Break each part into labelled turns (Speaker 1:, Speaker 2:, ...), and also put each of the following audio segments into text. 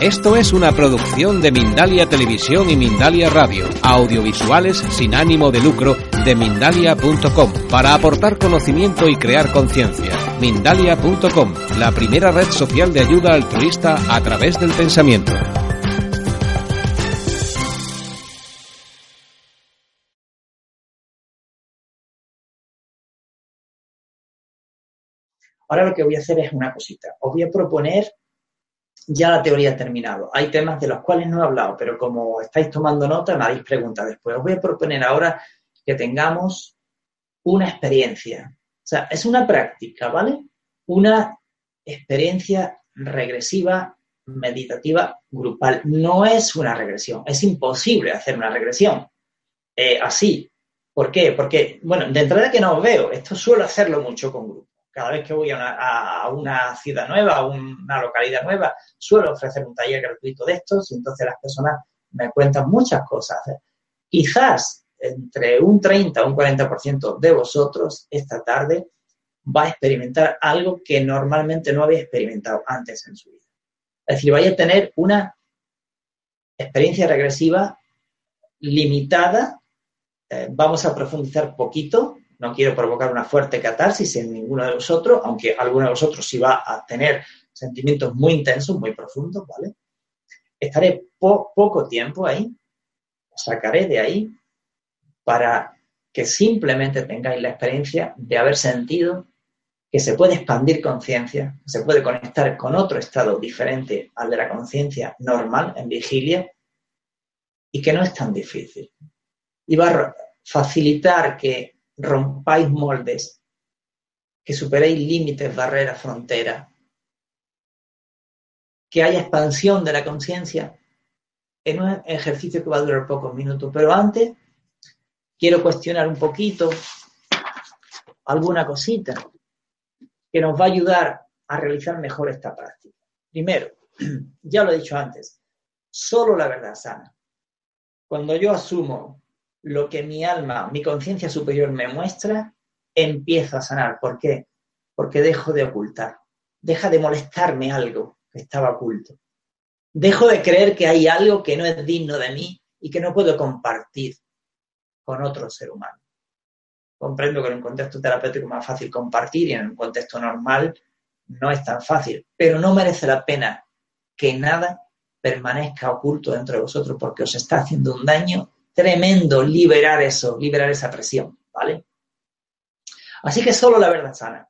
Speaker 1: Esto es una producción de Mindalia Televisión y Mindalia Radio, audiovisuales sin ánimo de lucro de mindalia.com, para aportar conocimiento y crear conciencia. Mindalia.com, la primera red social de ayuda altruista a través del pensamiento.
Speaker 2: Ahora lo que voy a hacer es una cosita. Os voy a proponer ya la teoría ha terminado. Hay temas de los cuales no he hablado, pero como estáis tomando nota, me haréis preguntas después. Os voy a proponer ahora que tengamos una experiencia. O sea, es una práctica, ¿vale? Una experiencia regresiva, meditativa, grupal. No es una regresión. Es imposible hacer una regresión eh, así. ¿Por qué? Porque, bueno, de entrada que no os veo. Esto suelo hacerlo mucho con grupos cada vez que voy a una, ciudad nueva, a una localidad nueva, suelo ofrecer un taller gratuito de estos y entonces las personas me cuentan muchas cosas. Quizás entre un 30 o un 40% de vosotros esta tarde va a experimentar algo que normalmente no había experimentado antes en su vida. Es decir, vaya a tener una experiencia regresiva limitada. Eh, vamos a profundizar poquito no quiero provocar una fuerte catarsis en ninguno de vosotros, aunque alguno de vosotros sí va a tener sentimientos muy intensos, muy profundos, ¿vale? Estaré poco tiempo ahí, sacaré de ahí para que simplemente tengáis la experiencia de haber sentido que se puede expandir conciencia, se puede conectar con otro estado diferente al de la conciencia normal en vigilia y que no es tan difícil. Y va a facilitar que rompáis moldes, que superéis límites, barreras, fronteras, que haya expansión de la conciencia en un ejercicio que va a durar pocos minutos. Pero antes quiero cuestionar un poquito alguna cosita que nos va a ayudar a realizar mejor esta práctica. Primero, ya lo he dicho antes, solo la verdad sana. Cuando yo asumo lo que mi alma, mi conciencia superior me muestra, empiezo a sanar. ¿Por qué? Porque dejo de ocultar. Deja de molestarme algo que estaba oculto. Dejo de creer que hay algo que no es digno de mí y que no puedo compartir con otro ser humano. Comprendo que en un contexto terapéutico es más fácil compartir y en un contexto normal no es tan fácil, pero no merece la pena que nada permanezca oculto dentro de vosotros porque os está haciendo un daño tremendo liberar eso, liberar esa presión, ¿vale? Así que solo la verdad sana.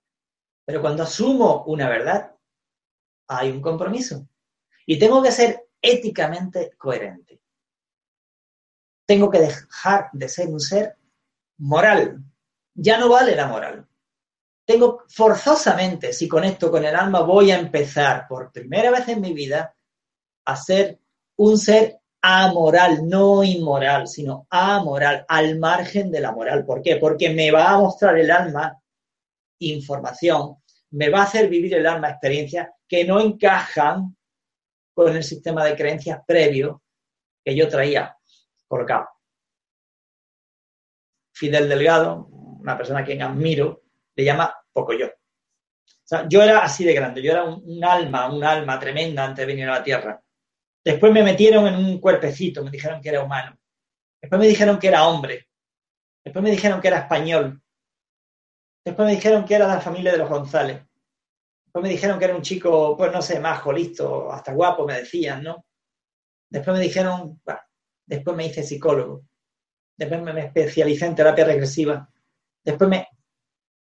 Speaker 2: Pero cuando asumo una verdad, hay un compromiso. Y tengo que ser éticamente coherente. Tengo que dejar de ser un ser moral. Ya no vale la moral. Tengo forzosamente, si conecto con el alma, voy a empezar por primera vez en mi vida a ser un ser amoral, no inmoral, sino amoral, al margen de la moral. ¿Por qué? Porque me va a mostrar el alma información, me va a hacer vivir el alma experiencias que no encajan con el sistema de creencias previo que yo traía colocado. Fidel Delgado, una persona a quien admiro, le llama poco yo. Yo era así de grande, yo era un alma, un alma tremenda antes de venir a la Tierra Después me metieron en un cuerpecito, me dijeron que era humano. Después me dijeron que era hombre. Después me dijeron que era español. Después me dijeron que era de la familia de los González. Después me dijeron que era un chico, pues no sé, majo, listo, hasta guapo, me decían, ¿no? Después me dijeron, bueno, después me hice psicólogo. Después me especialicé en terapia regresiva. Después me...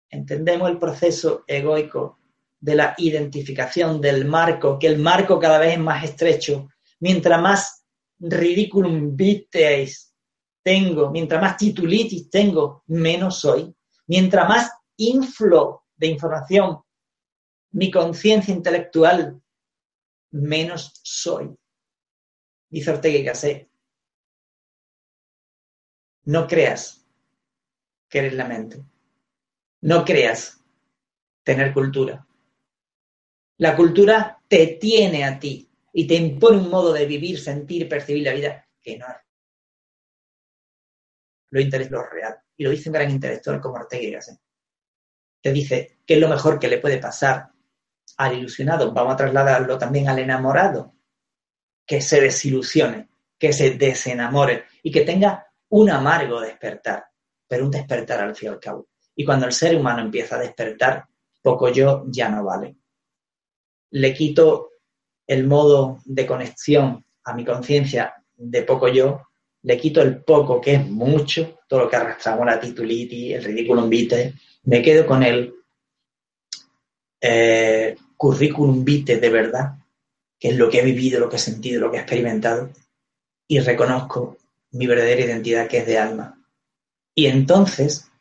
Speaker 2: Entendemos el proceso egoico de la identificación del marco, que el marco cada vez es más estrecho mientras más ridículum vitae tengo, mientras más titulitis tengo, menos soy. Mientras más inflow de información mi conciencia intelectual, menos soy. Dice Ortega y Gasset. No creas que eres la mente. No creas tener cultura. La cultura te tiene a ti y te impone un modo de vivir, sentir, percibir la vida que no es lo interés lo real. Y lo dice un gran intelectual como Ortega y Gasset. Te dice qué es lo mejor que le puede pasar al ilusionado. Vamos a trasladarlo también al enamorado. que se desilusione, que se desenamore y que tenga un amargo despertar, pero un despertar al fin y al cabo. Y cuando el ser humano empieza a despertar, poco yo ya no vale. Le quito el modo de conexión a mi conciencia de poco yo, le quito el poco, que es mucho, todo lo que arrastramos, la titulitis, el ridículum vitae, me quedo con el eh, currículum vitae de verdad, que es lo que he vivido, lo que he sentido, lo que he experimentado, y reconozco mi verdadera identidad que es de alma. Y entonces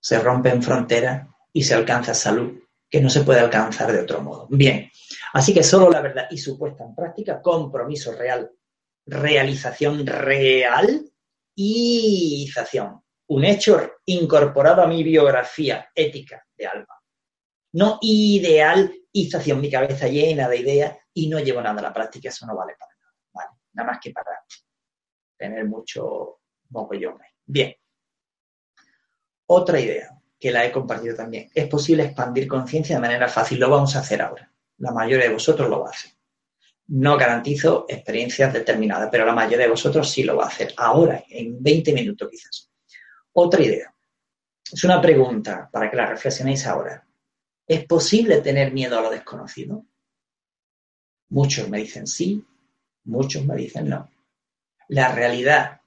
Speaker 2: se rompen fronteras y se alcanza salud, que no se puede alcanzar de otro modo. Bien, así que solo la verdad y su puesta en práctica, compromiso real, realización real y un hecho incorporado a mi biografía ética de alma. No idealización, mi cabeza llena de ideas y no llevo nada a la práctica, eso no vale para nada, ¿vale? Nada más que para tener mucho mogollón. Bien. Otra idea que la he compartido también. Es posible expandir conciencia de manera fácil. Lo vamos a hacer ahora. La mayoría de vosotros lo va a hacer. No garantizo experiencias determinadas, pero la mayoría de vosotros sí lo va a hacer. Ahora, en 20 minutos quizás. Otra idea. Es una pregunta para que la reflexionéis ahora. ¿Es posible tener miedo a lo desconocido? Muchos me dicen sí, muchos me dicen no. La realidad,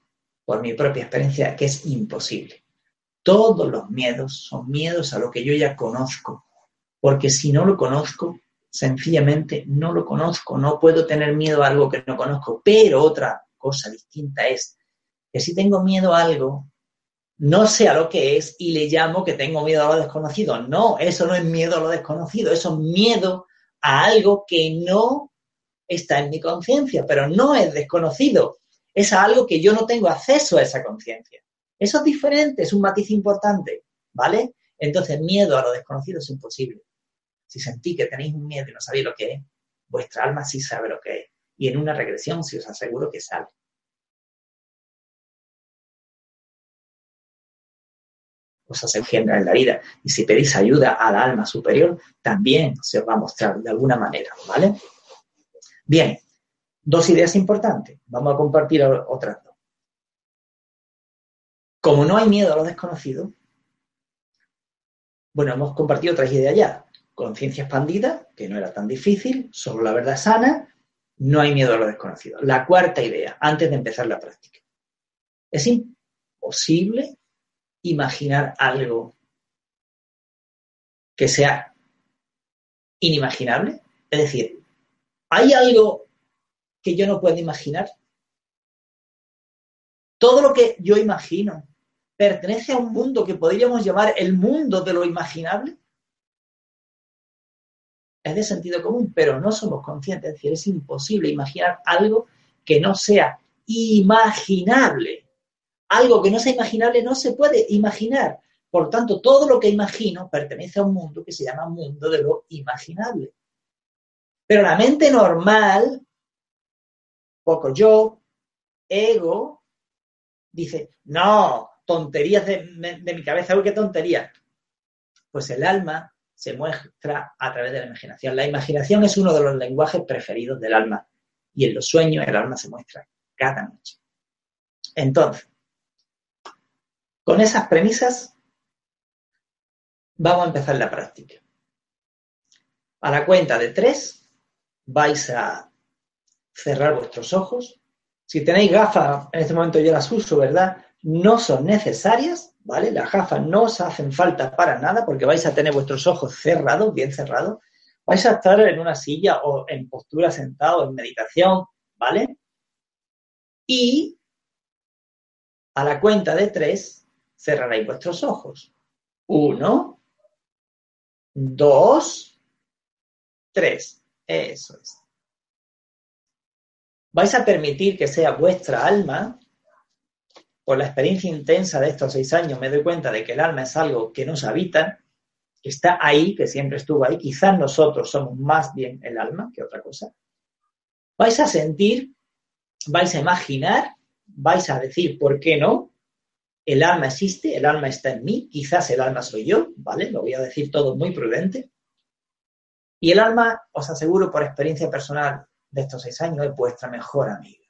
Speaker 2: por mi propia experiencia, es que es imposible. Todos los miedos son miedos a lo que yo ya conozco, porque si no lo conozco, sencillamente no lo conozco, no puedo tener miedo a algo que no conozco. Pero otra cosa distinta es que si tengo miedo a algo, no sé a lo que es y le llamo que tengo miedo a lo desconocido. No, eso no es miedo a lo desconocido, eso es miedo a algo que no está en mi conciencia, pero no es desconocido, es algo que yo no tengo acceso a esa conciencia. Eso es diferente, es un matiz importante, ¿vale? Entonces, miedo a lo desconocido es imposible. Si sentí que tenéis un miedo y no sabéis lo que es, vuestra alma sí sabe lo que es. Y en una regresión sí os aseguro que sale. Os aseguro en la vida. Y si pedís ayuda al alma superior, también se os va a mostrar de alguna manera, ¿vale? Bien, dos ideas importantes. Vamos a compartir otras dos. Como no hay miedo a lo desconocido, bueno, hemos compartido otras ideas ya conciencia expandida, que no era tan difícil, solo la verdad sana, no hay miedo a lo desconocido. La cuarta idea, antes de empezar la práctica. Es imposible imaginar algo que sea inimaginable. Es decir, ¿hay algo que yo no puedo imaginar? Todo lo que yo imagino pertenece a un mundo que podríamos llamar el mundo de lo imaginable es de sentido común, pero no somos conscientes. Es decir, es imposible imaginar algo que no sea imaginable. Algo que no sea imaginable no se puede imaginar. Por tanto, todo lo que imagino pertenece a un mundo que se llama mundo de lo imaginable. Pero la mente normal, poco yo, ego, dice, no, tonterías de, mi cabeza, uy, qué tontería. Pues el alma se muestra a través de la imaginación. La imaginación es uno de los lenguajes preferidos del alma y en los sueños el alma se muestra cada noche. Entonces, con esas premisas vamos a empezar la práctica. A la cuenta de tres vais a cerrar vuestros ojos. Si tenéis gafas, en este momento yo las uso, ¿verdad? No son necesarias, ¿vale? Las gafas no os hacen falta para nada porque vais a tener vuestros ojos cerrados, bien cerrados. Vais a estar en una silla o en postura sentado, en meditación, ¿vale? Y a la cuenta de tres cerraréis vuestros ojos. Uno, dos, tres. Eso es. Vais a permitir que sea vuestra alma por la experiencia intensa de estos seis años me doy cuenta de que el alma es algo que nos habita, que está ahí, que siempre estuvo ahí. Quizás nosotros somos más bien el alma que otra cosa. Vais a sentir, vais a imaginar, vais a decir, ¿por qué no? El alma existe, el alma está en mí, quizás el alma soy yo, ¿vale? Lo voy a decir todo muy prudente. Y el alma, os aseguro por experiencia personal, de estos seis años es vuestra mejor amiga.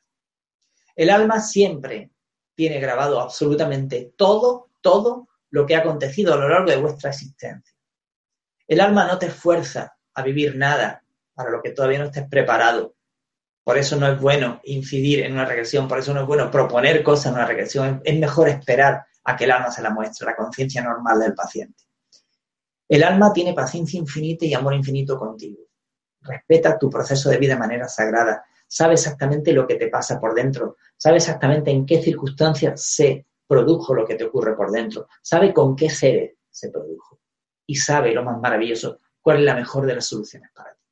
Speaker 2: El alma siempre tiene grabado absolutamente todo, todo lo que ha acontecido a lo largo de vuestra existencia. El alma no te fuerza a vivir nada para lo que todavía no estés preparado. Por eso no es bueno incidir en una regresión, por eso no es bueno proponer cosas en una regresión. Es mejor esperar a que el alma se la muestre, la conciencia normal del paciente. El alma tiene paciencia infinita y amor infinito contigo. Respeta tu proceso de vida de manera sagrada. Sabe exactamente lo que te pasa por dentro. Sabe exactamente en qué circunstancias se produjo lo que te ocurre por dentro. Sabe con qué seres se produjo. Y sabe lo más maravilloso, cuál es la mejor de las soluciones para ti.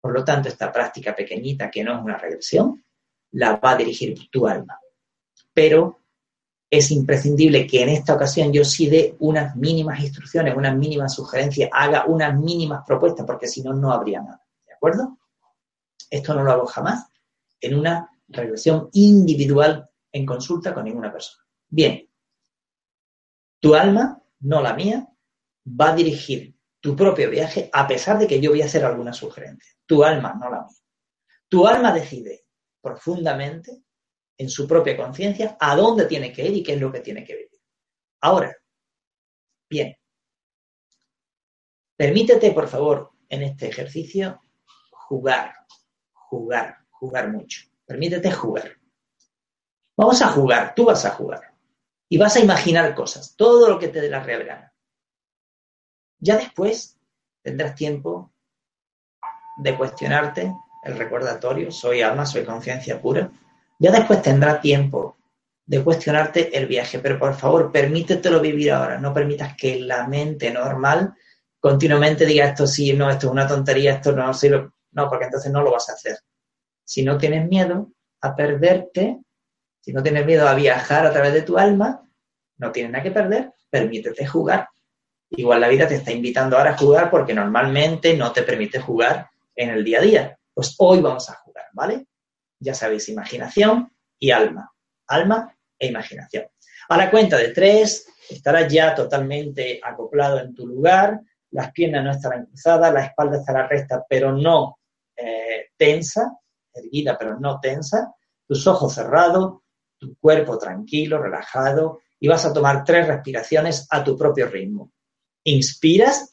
Speaker 2: Por lo tanto, esta práctica pequeñita, que no es una regresión, la va a dirigir tu alma. Pero es imprescindible que en esta ocasión yo sí dé unas mínimas instrucciones, unas mínimas sugerencias, haga unas mínimas propuestas, porque si no, no habría nada. ¿De acuerdo? Esto no lo hago jamás en una regresión individual en consulta con ninguna persona. Bien, tu alma, no la mía, va a dirigir tu propio viaje a pesar de que yo voy a hacer alguna sugerencia. Tu alma, no la mía. Tu alma decide profundamente en su propia conciencia a dónde tiene que ir y qué es lo que tiene que vivir. Ahora, bien, permítete, por favor, en este ejercicio jugar, jugar, jugar mucho. Permítete jugar. Vamos a jugar, tú vas a jugar. Y vas a imaginar cosas, todo lo que te dé la real gana. Ya después tendrás tiempo de cuestionarte el recordatorio, soy alma, soy conciencia pura, ya después tendrá tiempo de cuestionarte el viaje, pero por favor, permítetelo vivir ahora, no permitas que la mente normal continuamente diga esto sí, no, esto es una tontería, esto no sirve, no, porque entonces no lo vas a hacer. Si no tienes miedo a perderte, si no tienes miedo a viajar a través de tu alma, no tienes nada que perder, permítete jugar. Igual la vida te está invitando ahora a jugar porque normalmente no te permite jugar en el día a día. Pues hoy vamos a jugar, ¿vale? ya sabéis, imaginación y alma. Alma e imaginación. A la cuenta de tres, estarás ya totalmente acoplado en tu lugar, las piernas no estarán cruzadas, la espalda estará recta, pero no eh, tensa, erguida, pero no tensa, tus ojos cerrados, tu cuerpo tranquilo, relajado, y vas a tomar tres respiraciones a tu propio ritmo. Inspiras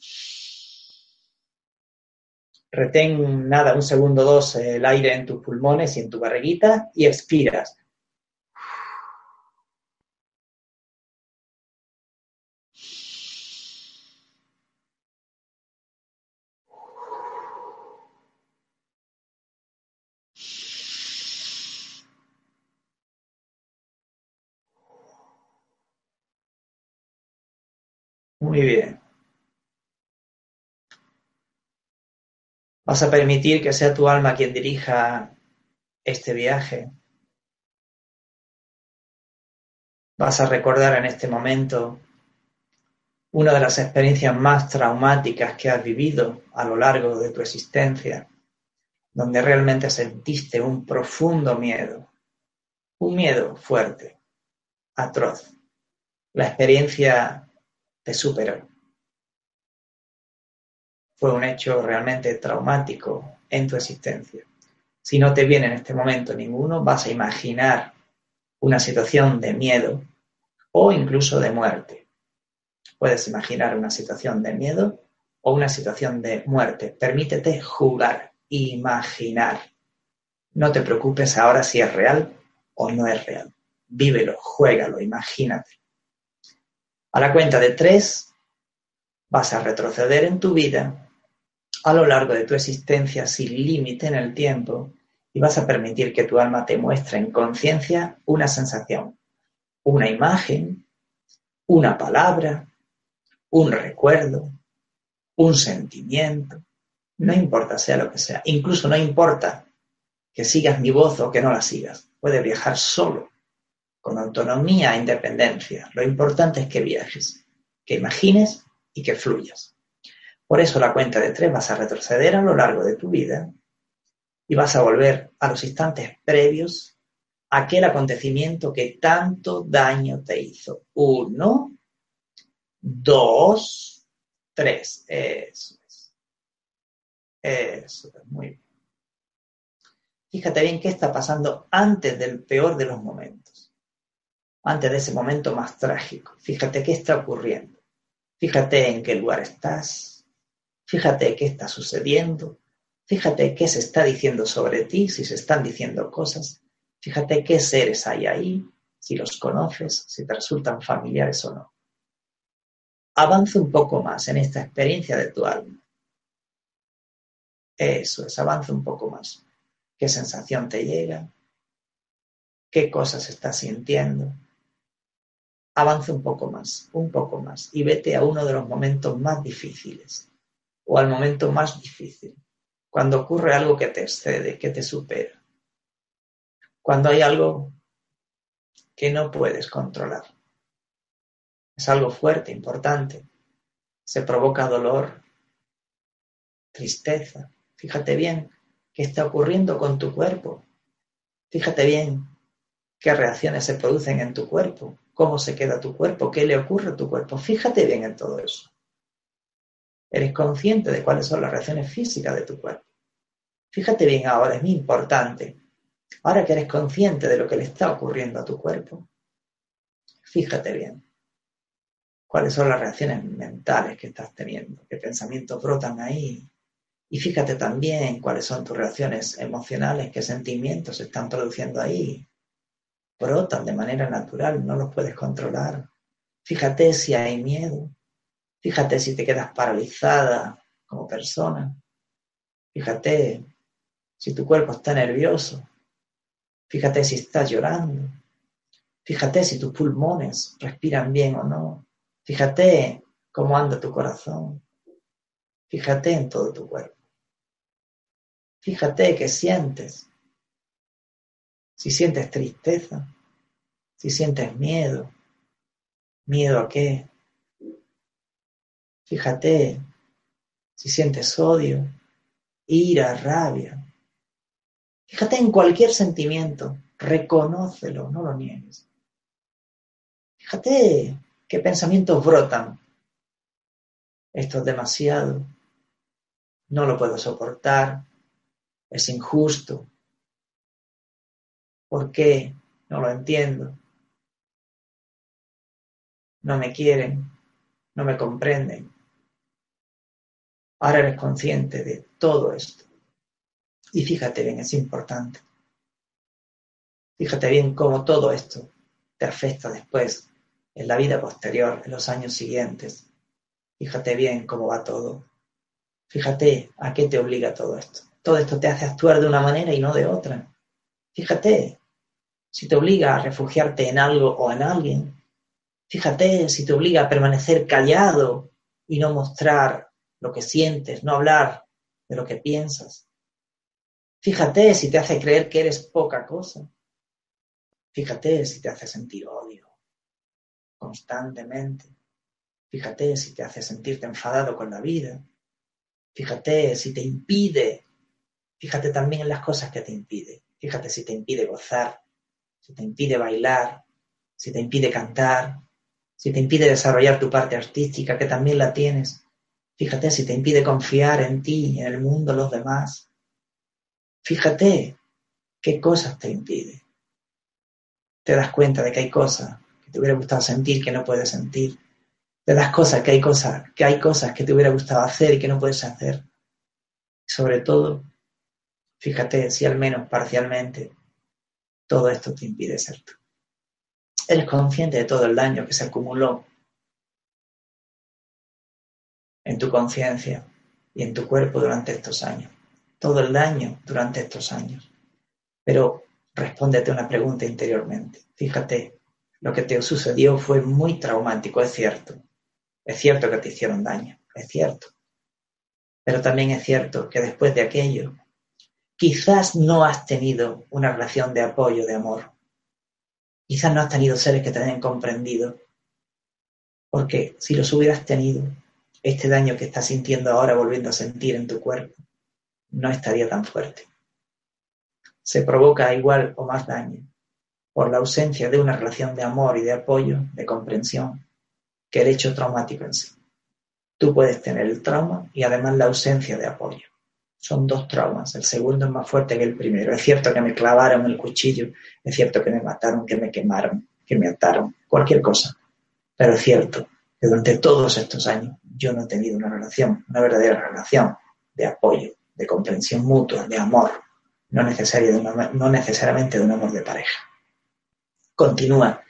Speaker 2: Retén nada, un segundo dos el aire en tus pulmones y en tu barriguita y expiras. Muy bien. Vas a permitir que sea tu alma quien dirija este viaje. Vas a recordar en este momento una de las experiencias más traumáticas que has vivido a lo largo de tu existencia, donde realmente sentiste un profundo miedo, un miedo fuerte, atroz. La experiencia te superó fue un hecho realmente traumático en tu existencia. Si no te viene en este momento ninguno, vas a imaginar una situación de miedo o incluso de muerte. Puedes imaginar una situación de miedo o una situación de muerte. Permítete jugar, imaginar. No te preocupes ahora si es real o no es real. Vívelo, juégalo, imagínate. A la cuenta de tres, vas a retroceder en tu vida a lo largo de tu existencia sin límite en el tiempo y vas a permitir que tu alma te muestre en conciencia una sensación, una imagen, una palabra, un recuerdo, un sentimiento, no importa sea lo que sea, incluso no importa que sigas mi voz o que no la sigas, puedes viajar solo, con autonomía e independencia. Lo importante es que viajes, que imagines y que fluyas. Por eso la cuenta de tres vas a retroceder a lo largo de tu vida y vas a volver a los instantes previos a aquel acontecimiento que tanto daño te hizo. Uno, dos, tres. Eso es. Eso es, muy bien. Fíjate bien qué está pasando antes del peor de los momentos, antes de ese momento más trágico. Fíjate qué está ocurriendo. Fíjate en qué lugar estás. Fíjate qué está sucediendo. Fíjate qué se está diciendo sobre ti, si se están diciendo cosas. Fíjate qué seres hay ahí, si los conoces, si te resultan familiares o no. Avanza un poco más en esta experiencia de tu alma. Eso es, avanza un poco más. ¿Qué sensación te llega? ¿Qué cosas estás sintiendo? Avanza un poco más, un poco más y vete a uno de los momentos más difíciles o al momento más difícil, cuando ocurre algo que te excede, que te supera, cuando hay algo que no puedes controlar. Es algo fuerte, importante. Se provoca dolor, tristeza. Fíjate bien qué está ocurriendo con tu cuerpo. Fíjate bien qué reacciones se producen en tu cuerpo, cómo se queda tu cuerpo, qué le ocurre a tu cuerpo. Fíjate bien en todo eso. Eres consciente de cuáles son las reacciones físicas de tu cuerpo. Fíjate bien ahora, es muy importante. Ahora que eres consciente de lo que le está ocurriendo a tu cuerpo, fíjate bien cuáles son las reacciones mentales que estás teniendo, qué pensamientos brotan ahí. Y fíjate también cuáles son tus reacciones emocionales, qué sentimientos se están produciendo ahí. Brotan de manera natural, no los puedes controlar. Fíjate si hay miedo. Fíjate si te quedas paralizada como persona. Fíjate si tu cuerpo está nervioso. Fíjate si estás llorando. Fíjate si tus pulmones respiran bien o no. Fíjate cómo anda tu corazón. Fíjate en todo tu cuerpo. Fíjate qué sientes. Si sientes tristeza, si sientes miedo, miedo a qué. Fíjate si sientes odio, ira, rabia. Fíjate en cualquier sentimiento, reconócelo, no lo niegues. Fíjate ¿Qué pensamientos brotan? Esto es demasiado. No lo puedo soportar. Es injusto. ¿Por qué? No lo entiendo. No me quieren. No me comprenden. Ahora eres consciente de todo esto. Y fíjate bien, es importante. Fíjate bien cómo todo esto te afecta después en la vida posterior, en los años siguientes. Fíjate bien cómo va todo. Fíjate a qué te obliga todo esto. Todo esto te hace actuar de una manera y no de otra. Fíjate si te obliga a refugiarte en algo o en alguien. Fíjate si te obliga a permanecer callado y no mostrar lo que sientes, no hablar de lo que piensas. Fíjate si te hace creer que eres poca cosa. Fíjate si te hace sentir odio constantemente. Fíjate si te hace sentirte enfadado con la vida. Fíjate si te impide. Fíjate también en las cosas que te impide. Fíjate si te impide gozar, si te impide bailar, si te impide cantar, si te impide desarrollar tu parte artística, que también la tienes. Fíjate si te impide confiar en ti, en el mundo, los demás. Fíjate qué cosas te impide. Te das cuenta de que hay cosas te hubiera gustado sentir que no puedes sentir. De las cosas que hay cosas, que hay cosas que te hubiera gustado hacer y que no puedes hacer. Sobre todo, fíjate si al menos parcialmente todo esto te impide ser tú. Eres consciente de todo el daño que se acumuló en tu conciencia y en tu cuerpo durante estos años. Todo el daño durante estos años. Pero respóndete una pregunta interiormente. Fíjate lo que te sucedió fue muy traumático, es cierto. Es cierto que te hicieron daño, es cierto. Pero también es cierto que después de aquello, quizás no has tenido una relación de apoyo, de amor. Quizás no has tenido seres que te hayan comprendido. Porque si los hubieras tenido, este daño que estás sintiendo ahora volviendo a sentir en tu cuerpo no estaría tan fuerte. Se provoca igual o más daño por la ausencia de una relación de amor y de apoyo, de comprensión, que el hecho traumático en sí. Tú puedes tener el trauma y además la ausencia de apoyo. Son dos traumas. El segundo es más fuerte que el primero. Es cierto que me clavaron el cuchillo, es cierto que me mataron, que me quemaron, que me ataron, cualquier cosa. Pero es cierto que durante todos estos años yo no he tenido una relación, una verdadera relación de apoyo, de comprensión mutua, de amor, no, necesario no necesariamente de un amor de pareja. Continúa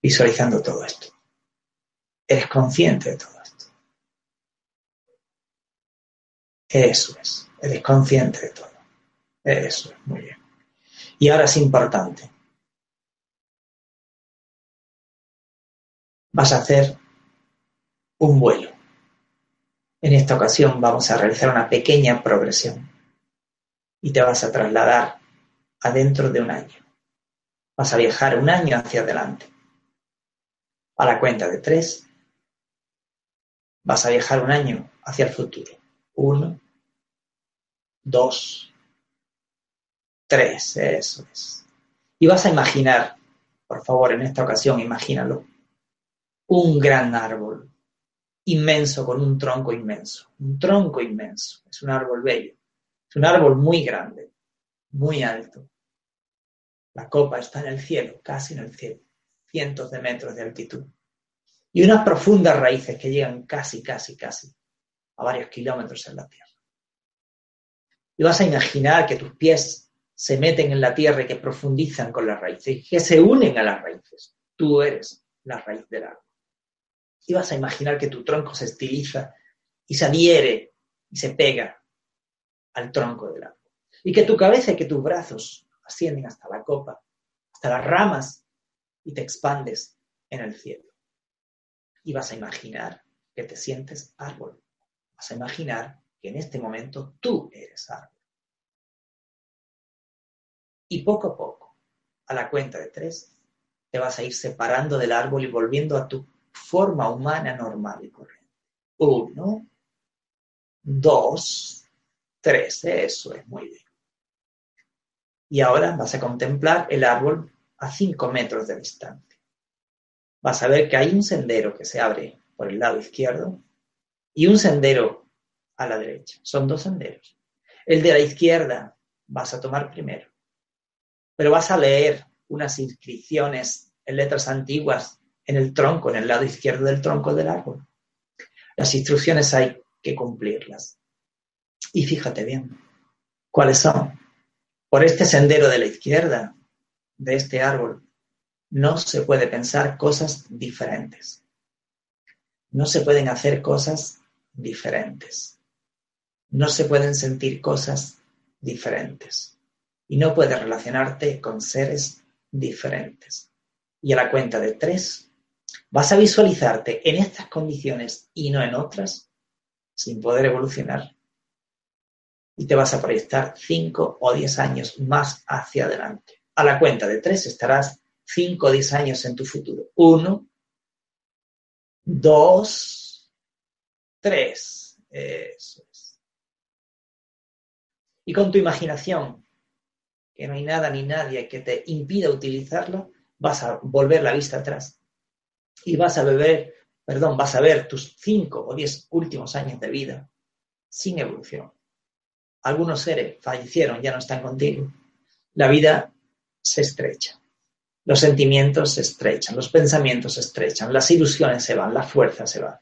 Speaker 2: visualizando todo esto. Eres consciente de todo esto. Eso es. Eres consciente de todo. Eso es, muy bien. Y ahora es importante. Vas a hacer un vuelo. En esta ocasión vamos a realizar una pequeña progresión y te vas a trasladar adentro de un año. Vas a viajar un año hacia adelante. A la cuenta de tres, vas a viajar un año hacia el futuro. Uno, dos, tres, eso es. Y vas a imaginar, por favor, en esta ocasión, imagínalo, un gran árbol inmenso con un tronco inmenso, un tronco inmenso, es un árbol bello, es un árbol muy grande, muy alto. La copa está en el cielo, casi en el cielo, cientos de metros de altitud. Y unas profundas raíces que llegan casi, casi, casi a varios kilómetros en la tierra. Y vas a imaginar que tus pies se meten en la tierra y que profundizan con las raíces y que se unen a las raíces. Tú eres la raíz del árbol. Y vas a imaginar que tu tronco se estiliza y se adhiere y se pega al tronco del árbol. Y que tu cabeza y que tus brazos ascienden hasta la copa, hasta las ramas y te expandes en el cielo. Y vas a imaginar que te sientes árbol. Vas a imaginar que en este momento tú eres árbol. Y poco a poco, a la cuenta de tres, te vas a ir separando del árbol y volviendo a tu forma humana normal y corriente. Uno, dos, tres. Eso es muy bien. Y ahora vas a contemplar el árbol a cinco metros de distancia. Vas a ver que hay un sendero que se abre por el lado izquierdo y un sendero a la derecha. Son dos senderos. El de la izquierda vas a tomar primero, pero vas a leer unas inscripciones en letras antiguas en el tronco, en el lado izquierdo del tronco del árbol. Las instrucciones hay que cumplirlas. Y fíjate bien, ¿cuáles son? Por este sendero de la izquierda de este árbol no se puede pensar cosas diferentes. No se pueden hacer cosas diferentes no se pueden sentir cosas diferentes y no puedes relacionarte con seres diferentes. Y a la cuenta de tres, vas a visualizarte en estas condiciones y no en otras sin poder evolucionar. Y te vas a proyectar cinco o diez años más hacia adelante. A la cuenta de tres estarás cinco o diez años en tu futuro. Uno, dos, tres. Eso y con tu imaginación, que no hay nada ni nadie que te impida utilizarlo, vas a volver la vista atrás y vas a beber, perdón, vas a ver tus cinco o diez últimos años de vida sin evolución. Algunos seres fallecieron, ya no están contigo. La vida se estrecha. Los sentimientos se estrechan, los pensamientos se estrechan, las ilusiones se van, la fuerza se va.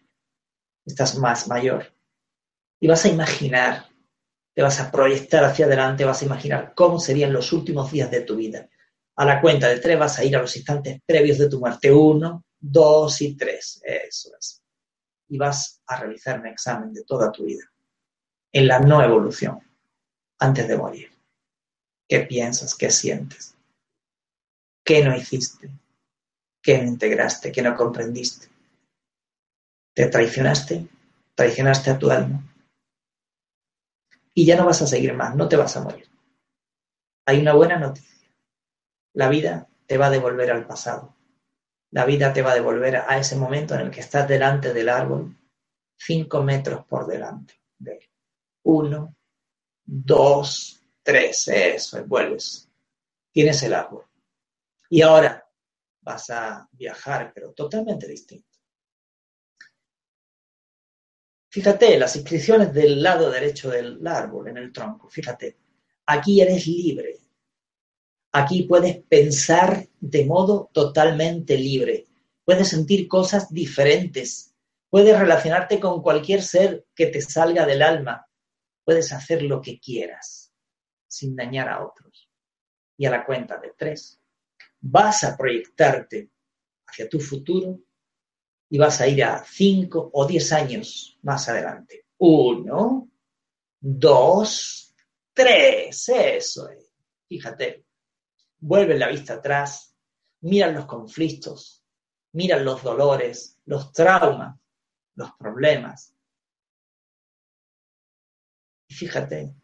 Speaker 2: Estás más mayor. Y vas a imaginar te vas a proyectar hacia adelante, vas a imaginar cómo serían los últimos días de tu vida. A la cuenta de tres vas a ir a los instantes previos de tu muerte. Uno, dos y tres. Eso es. Y vas a realizar un examen de toda tu vida en la no evolución antes de morir. ¿Qué piensas? ¿Qué sientes? ¿Qué no hiciste? ¿Qué no integraste? ¿Qué no comprendiste? ¿Te traicionaste? ¿Traicionaste a tu alma? Y ya no vas a seguir más, no te vas a morir. Hay una buena noticia. La vida te va a devolver al pasado. La vida te va a devolver a ese momento en el que estás delante del árbol, cinco metros por delante de. Uno, dos, tres, eso, vuelves. Tienes el árbol. Y ahora vas a viajar, pero totalmente distinto. Fíjate, las inscripciones del lado derecho del árbol, en el tronco, fíjate, aquí eres libre. Aquí puedes pensar de modo totalmente libre. Puedes sentir cosas diferentes. Puedes relacionarte con cualquier ser que te salga del alma. Puedes hacer lo que quieras sin dañar a otros. Y a la cuenta de tres, vas a proyectarte hacia tu futuro y vas a ir a cinco o diez años más adelante. Uno, dos, tres, eso es. Fíjate, vuelve la vista atrás, miran los conflictos, miran los dolores, los traumas, los problemas. Y fíjate,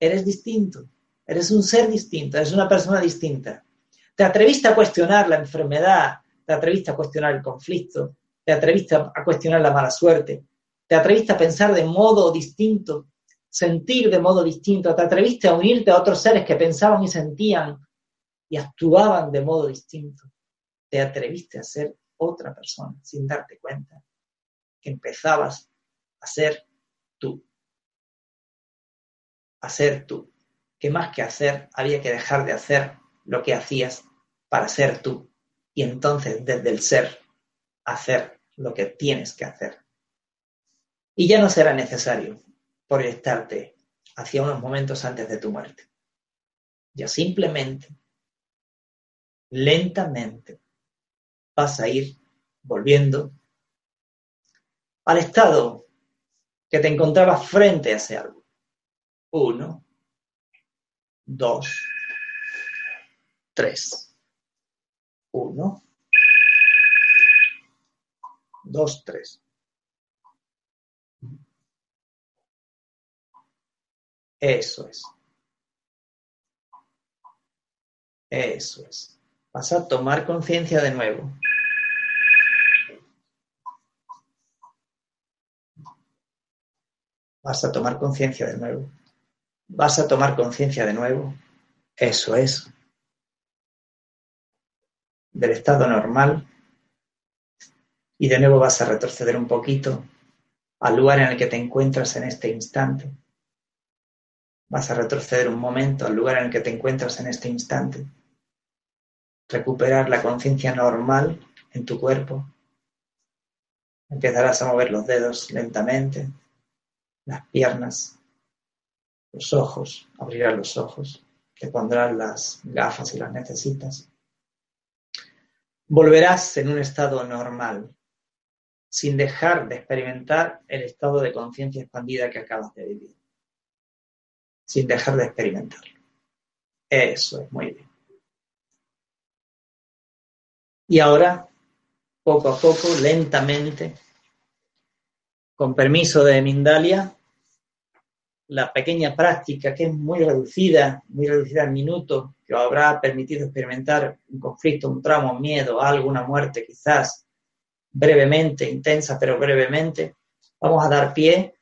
Speaker 2: eres distinto, eres un ser distinto, eres una persona distinta. Te atreviste a cuestionar la enfermedad, te atreviste a cuestionar el conflicto, te atreviste a cuestionar la mala suerte, te atreviste a pensar de modo distinto, sentir de modo distinto, te atreviste a unirte a otros seres que pensaban y sentían y actuaban de modo distinto. Te atreviste a ser otra persona sin darte cuenta que empezabas a ser tú. A ser tú. Que más que hacer, había que dejar de hacer lo que hacías para ser tú. Y entonces, desde el ser, hacer lo que tienes que hacer. Y ya no será necesario proyectarte hacia unos momentos antes de tu muerte. Ya simplemente lentamente vas a ir volviendo al estado que te encontrabas frente a ese árbol. Uno, dos, tres. Uno, dos, tres. Eso es. Eso es vas a tomar conciencia de nuevo. Vas a tomar conciencia de nuevo. Vas a tomar conciencia de nuevo. Eso es. Del estado normal. Y de nuevo vas a retroceder un poquito al lugar en el que te encuentras en este instante. Vas a retroceder un momento al lugar en el que te encuentras en este instante recuperar la conciencia normal en tu cuerpo. Empezarás a mover los dedos lentamente, las piernas, los ojos, abrirás los ojos, te pondrás las gafas si las necesitas. Volverás en un estado normal, sin dejar de experimentar el estado de conciencia expandida que acabas de vivir. Sin dejar de experimentarlo. Eso es muy bien. Y ahora, poco a poco, lentamente, con permiso de Mindalia, la pequeña práctica que es muy reducida, muy reducida en minutos, que os habrá permitido experimentar un conflicto, un trauma, un miedo, algo, una muerte quizás brevemente, intensa pero brevemente, vamos a dar pie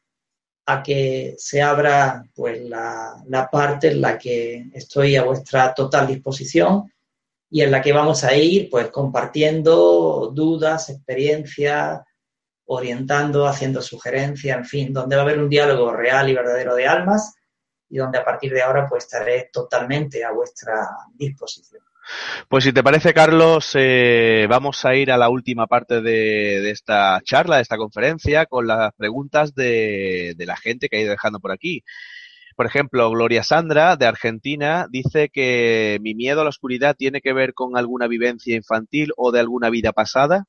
Speaker 2: a que se abra pues la, la parte en la que estoy a vuestra total disposición y en la que vamos a ir pues compartiendo dudas, experiencias, orientando, haciendo sugerencias, en fin, donde va a haber un diálogo real y verdadero de almas y donde a partir de ahora pues estaré totalmente a vuestra disposición.
Speaker 3: Pues si te parece, Carlos, eh, vamos a ir a la última parte de, esta charla, de esta conferencia, con las preguntas de, de la gente que ha ido dejando por aquí. Por ejemplo, Gloria Sandra, de Argentina, dice que mi miedo a la oscuridad tiene que ver con alguna vivencia infantil o de alguna vida pasada.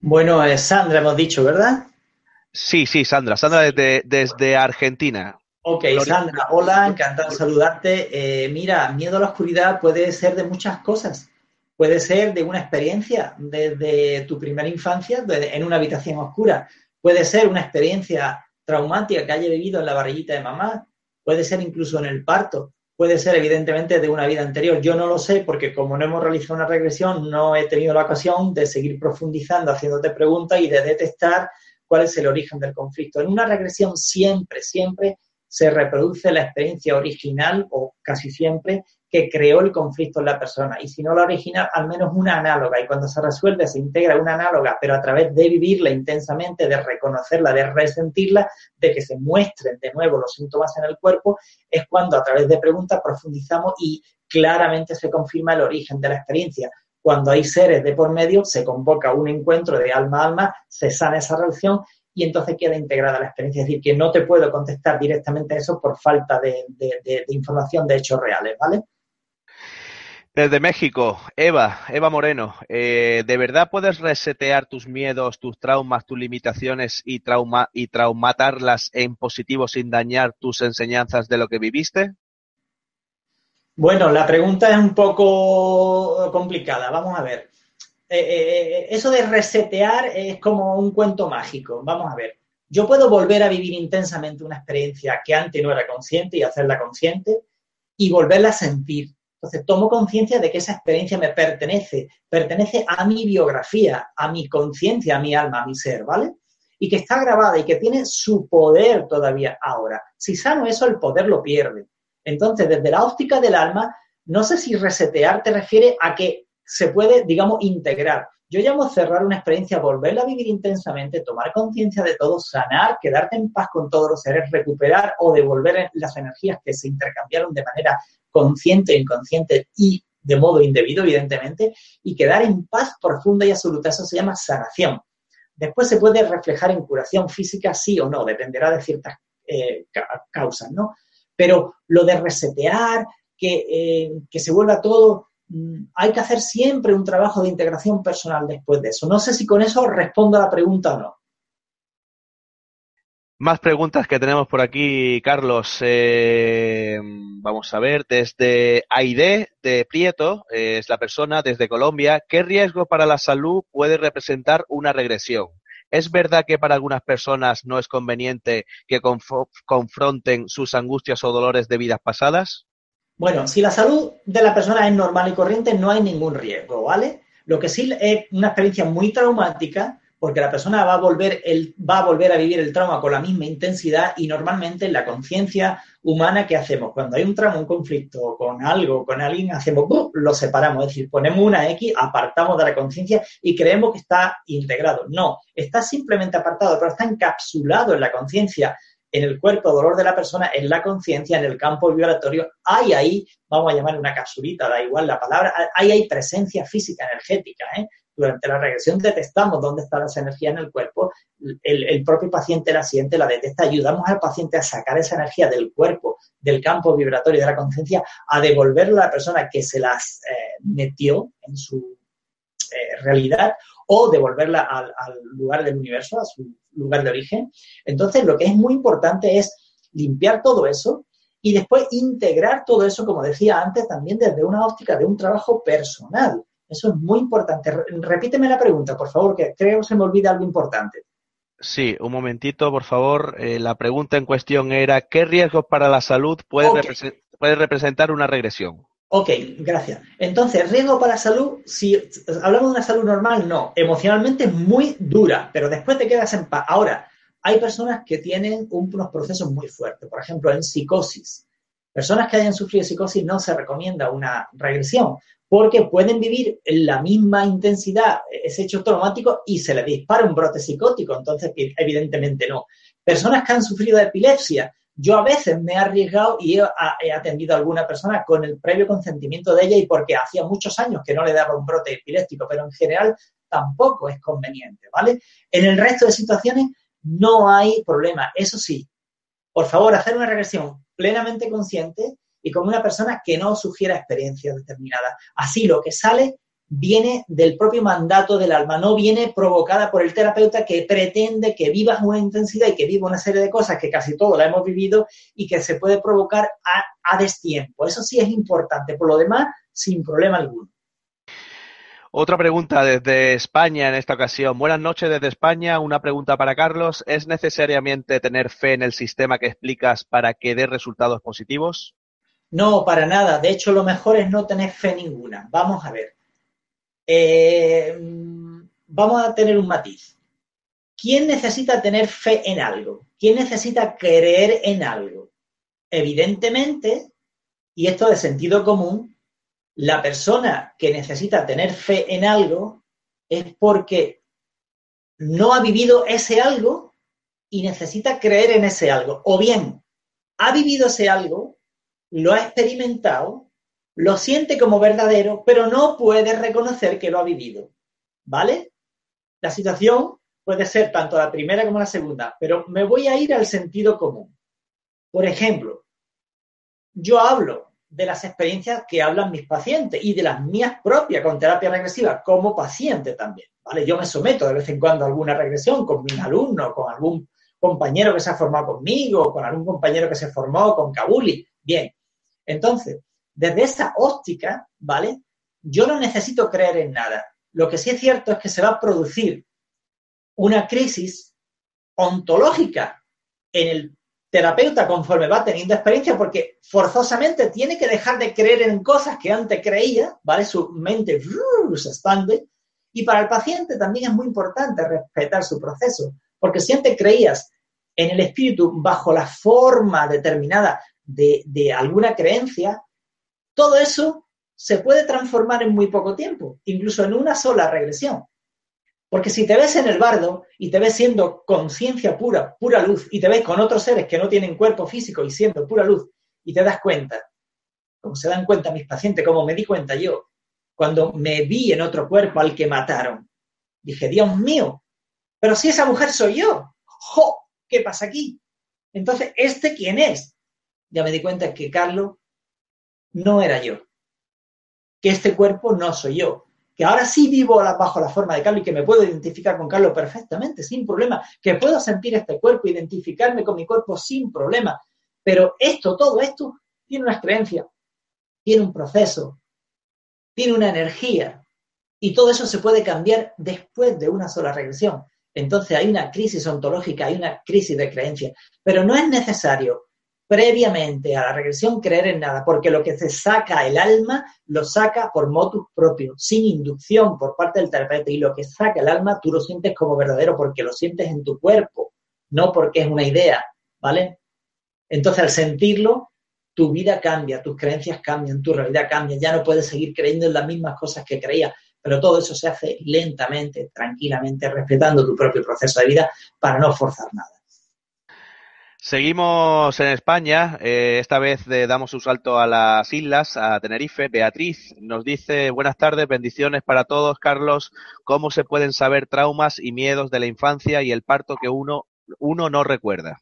Speaker 2: Bueno, eh, Sandra hemos dicho, ¿verdad?
Speaker 3: Sí, sí, Sandra. Sandra desde, desde Argentina.
Speaker 2: Ok, Sandra, hola, encantado de saludarte. Eh, mira, miedo a la oscuridad puede ser de muchas cosas. Puede ser de una experiencia desde tu primera infancia en una habitación oscura. Puede ser una experiencia traumática que haya vivido en la barriguita de mamá, puede ser incluso en el parto, puede ser evidentemente de una vida anterior. Yo no lo sé porque como no hemos realizado una regresión, no he tenido la ocasión de seguir profundizando, haciéndote preguntas y de detectar cuál es el origen del conflicto. En una regresión siempre, siempre se reproduce la experiencia original o casi siempre que creó el conflicto en la persona. Y si no la original, al menos una análoga. Y cuando se resuelve, se integra una análoga, pero a través de vivirla intensamente, de reconocerla, de resentirla, de que se muestren de nuevo los síntomas en el cuerpo, es cuando a través de preguntas profundizamos y claramente se confirma el origen de la experiencia. Cuando hay seres de por medio, se convoca un encuentro de alma a alma, se sana esa relación y entonces queda integrada la experiencia. Es decir, que no te puedo contestar directamente a eso por falta de, información de hechos reales, ¿vale?
Speaker 3: Desde México, Eva, Eva Moreno, eh, ¿de verdad puedes resetear tus miedos, tus traumas, tus limitaciones y, trauma, y traumatarlas en positivo sin dañar tus enseñanzas de lo que viviste?
Speaker 2: Bueno, la pregunta es un poco complicada. Vamos a ver. Eh, eh, eso de resetear es como un cuento mágico. Vamos a ver. Yo puedo volver a vivir intensamente una experiencia que antes no era consciente y hacerla consciente y volverla a sentir. Entonces, tomo conciencia de que esa experiencia me pertenece, pertenece a mi biografía, a mi conciencia, a mi alma, a mi ser, ¿vale? Y que está grabada y que tiene su poder todavía ahora. Si sano eso, el poder lo pierde. Entonces, desde la óptica del alma, no sé si resetear te refiere a que se puede, digamos, integrar. Yo llamo cerrar una experiencia, volverla a vivir intensamente, tomar conciencia de todo, sanar, quedarte en paz con todos los seres, recuperar o devolver las energías que se intercambiaron de manera consciente inconsciente y de modo indebido, evidentemente, y quedar en paz profunda y absoluta. Eso se llama sanación. Después se puede reflejar en curación física, sí o no, dependerá de ciertas eh, causas, ¿no? Pero lo de resetear, que, eh, que se vuelva todo hay que hacer siempre un trabajo de integración personal después de eso. No sé si con eso respondo a la pregunta o no.
Speaker 3: Más preguntas que tenemos por aquí, Carlos. Eh, vamos a ver, desde Aide de Prieto, es la persona desde Colombia. ¿Qué riesgo para la salud puede representar una regresión? ¿Es verdad que para algunas personas no es conveniente que confronten sus angustias o dolores de vidas pasadas?
Speaker 2: Bueno, si la salud de la persona es normal y corriente, no hay ningún riesgo, ¿vale? Lo que sí es una experiencia muy traumática, porque la persona va a volver, el, va a, volver a vivir el trauma con la misma intensidad y normalmente en la conciencia humana, ¿qué hacemos? Cuando hay un trauma, un conflicto con algo, con alguien, hacemos, lo separamos, es decir, ponemos una X, apartamos de la conciencia y creemos que está integrado. No, está simplemente apartado, pero está encapsulado en la conciencia en el cuerpo dolor de la persona, en la conciencia, en el campo vibratorio, hay ahí, vamos a llamar una capsulita, da igual la palabra, hay ahí presencia física, energética. ¿eh? Durante la regresión detectamos dónde están las energías en el cuerpo, el, propio paciente la siente, la detecta, ayudamos al paciente a sacar esa energía del cuerpo, del campo vibratorio de la conciencia, a devolverla a la persona que se las eh, metió en su eh, realidad o devolverla al, lugar del universo, a su lugar de origen. Entonces, lo que es muy importante es limpiar todo eso y después integrar todo eso, como decía antes, también desde una óptica de un trabajo personal. Eso es muy importante. Repíteme la pregunta, por favor, que creo que se me olvida algo importante.
Speaker 3: Sí, un momentito, por favor. Eh, la pregunta en cuestión era, ¿qué riesgos para la salud puede, puede representar una regresión?
Speaker 2: Ok, gracias. Entonces, riesgo para salud, si hablamos de una salud normal, no. Emocionalmente es muy dura, pero después te quedas en paz. Ahora, hay personas que tienen unos procesos muy fuertes, por ejemplo, en psicosis. Personas que hayan sufrido psicosis no se recomienda una regresión, porque pueden vivir en la misma intensidad ese hecho traumático y se le dispara un brote psicótico, entonces evidentemente no. Personas que han sufrido epilepsia, yo a veces me he arriesgado y he, atendido a alguna persona con el previo consentimiento de ella y porque hacía muchos años que no le daba un brote epiléptico, pero en general tampoco es conveniente, ¿vale? En el resto de situaciones no hay problema. Eso sí, por favor, hacer una regresión plenamente consciente y con una persona que no sugiera experiencias determinadas. Así lo que sale viene del propio mandato del alma, no viene provocada por el terapeuta que pretende que vivas una intensidad y que viva una serie de cosas que casi todos la hemos vivido y que se puede provocar a, a destiempo. Eso sí es importante. Por lo demás, sin problema alguno.
Speaker 3: Otra pregunta desde España en esta ocasión. Buenas noches desde España. Una pregunta para Carlos. ¿Es necesariamente tener fe en el sistema que explicas para que dé resultados positivos?
Speaker 2: No, para nada. De hecho, lo mejor es no tener fe ninguna. Vamos a ver. Eh, vamos a tener un matiz. ¿Quién necesita tener fe en algo? ¿Quién necesita creer en algo? evidentemente, y esto de sentido común, la persona que necesita tener fe en algo es porque no ha vivido ese algo y necesita creer en ese algo. O bien, ha vivido ese algo, lo ha experimentado, lo siente como verdadero, pero no puede reconocer que lo ha vivido. ¿Vale? La situación puede ser tanto la primera como la segunda, pero me voy a ir al sentido común. Por ejemplo, yo hablo de las experiencias que hablan mis pacientes y de las mías propias con terapia regresiva como paciente también. ¿vale? Yo me someto de vez en cuando a alguna regresión con mis alumnos, con algún compañero que se ha formado conmigo, con algún compañero que se formó con Kabuli. Bien, entonces, desde esa óptica, ¿vale? Yo no necesito creer en nada. Lo que sí es cierto es que se va a producir una crisis ontológica en el terapeuta conforme va teniendo experiencia porque forzosamente tiene que dejar de creer en cosas que antes creía, ¿vale? Su mente se expande. Y para el paciente también es muy importante respetar su proceso, porque si antes creías en el espíritu bajo la forma determinada de, de alguna creencia, todo eso se puede transformar en muy poco tiempo, incluso en una sola regresión. Porque si te ves en el bardo y te ves siendo conciencia pura, pura luz, y te ves con otros seres que no tienen cuerpo físico y siendo pura luz, y te das cuenta, como se dan cuenta mis pacientes, como me di cuenta yo, cuando me vi en otro cuerpo al que mataron, dije, Dios mío, pero si esa mujer soy yo, ¡jo! ¿Qué pasa aquí? Entonces, ¿este quién es? Ya me di cuenta que Carlos no era yo, que este cuerpo no soy yo, que ahora sí vivo bajo la forma de Carlos y que me puedo identificar con Carlos perfectamente, sin problema, que puedo sentir este cuerpo, identificarme con mi cuerpo sin problema. Pero esto, todo esto, tiene una creencia, tiene un proceso, tiene una energía. Y todo eso se puede cambiar después de una sola regresión. Entonces hay una crisis ontológica, hay una crisis de creencia. Pero no es necesario previamente a la regresión creer en nada, porque lo que se saca el alma lo saca por motus propio, sin inducción por parte del terapeuta, y lo que saca el alma tú lo sientes como verdadero porque lo sientes en tu cuerpo, no porque es una idea, ¿vale? Entonces al sentirlo, tu vida cambia, tus creencias cambian, tu realidad cambia, ya no puedes seguir creyendo en las mismas cosas que creías, pero todo eso se hace lentamente, tranquilamente, respetando tu propio proceso de vida para no forzar nada.
Speaker 3: Seguimos en España. Eh, esta vez damos un salto a las islas, a Tenerife. Beatriz nos dice, buenas tardes, bendiciones para todos. Carlos, ¿cómo se pueden saber traumas y miedos de la infancia y el parto que uno, uno no recuerda?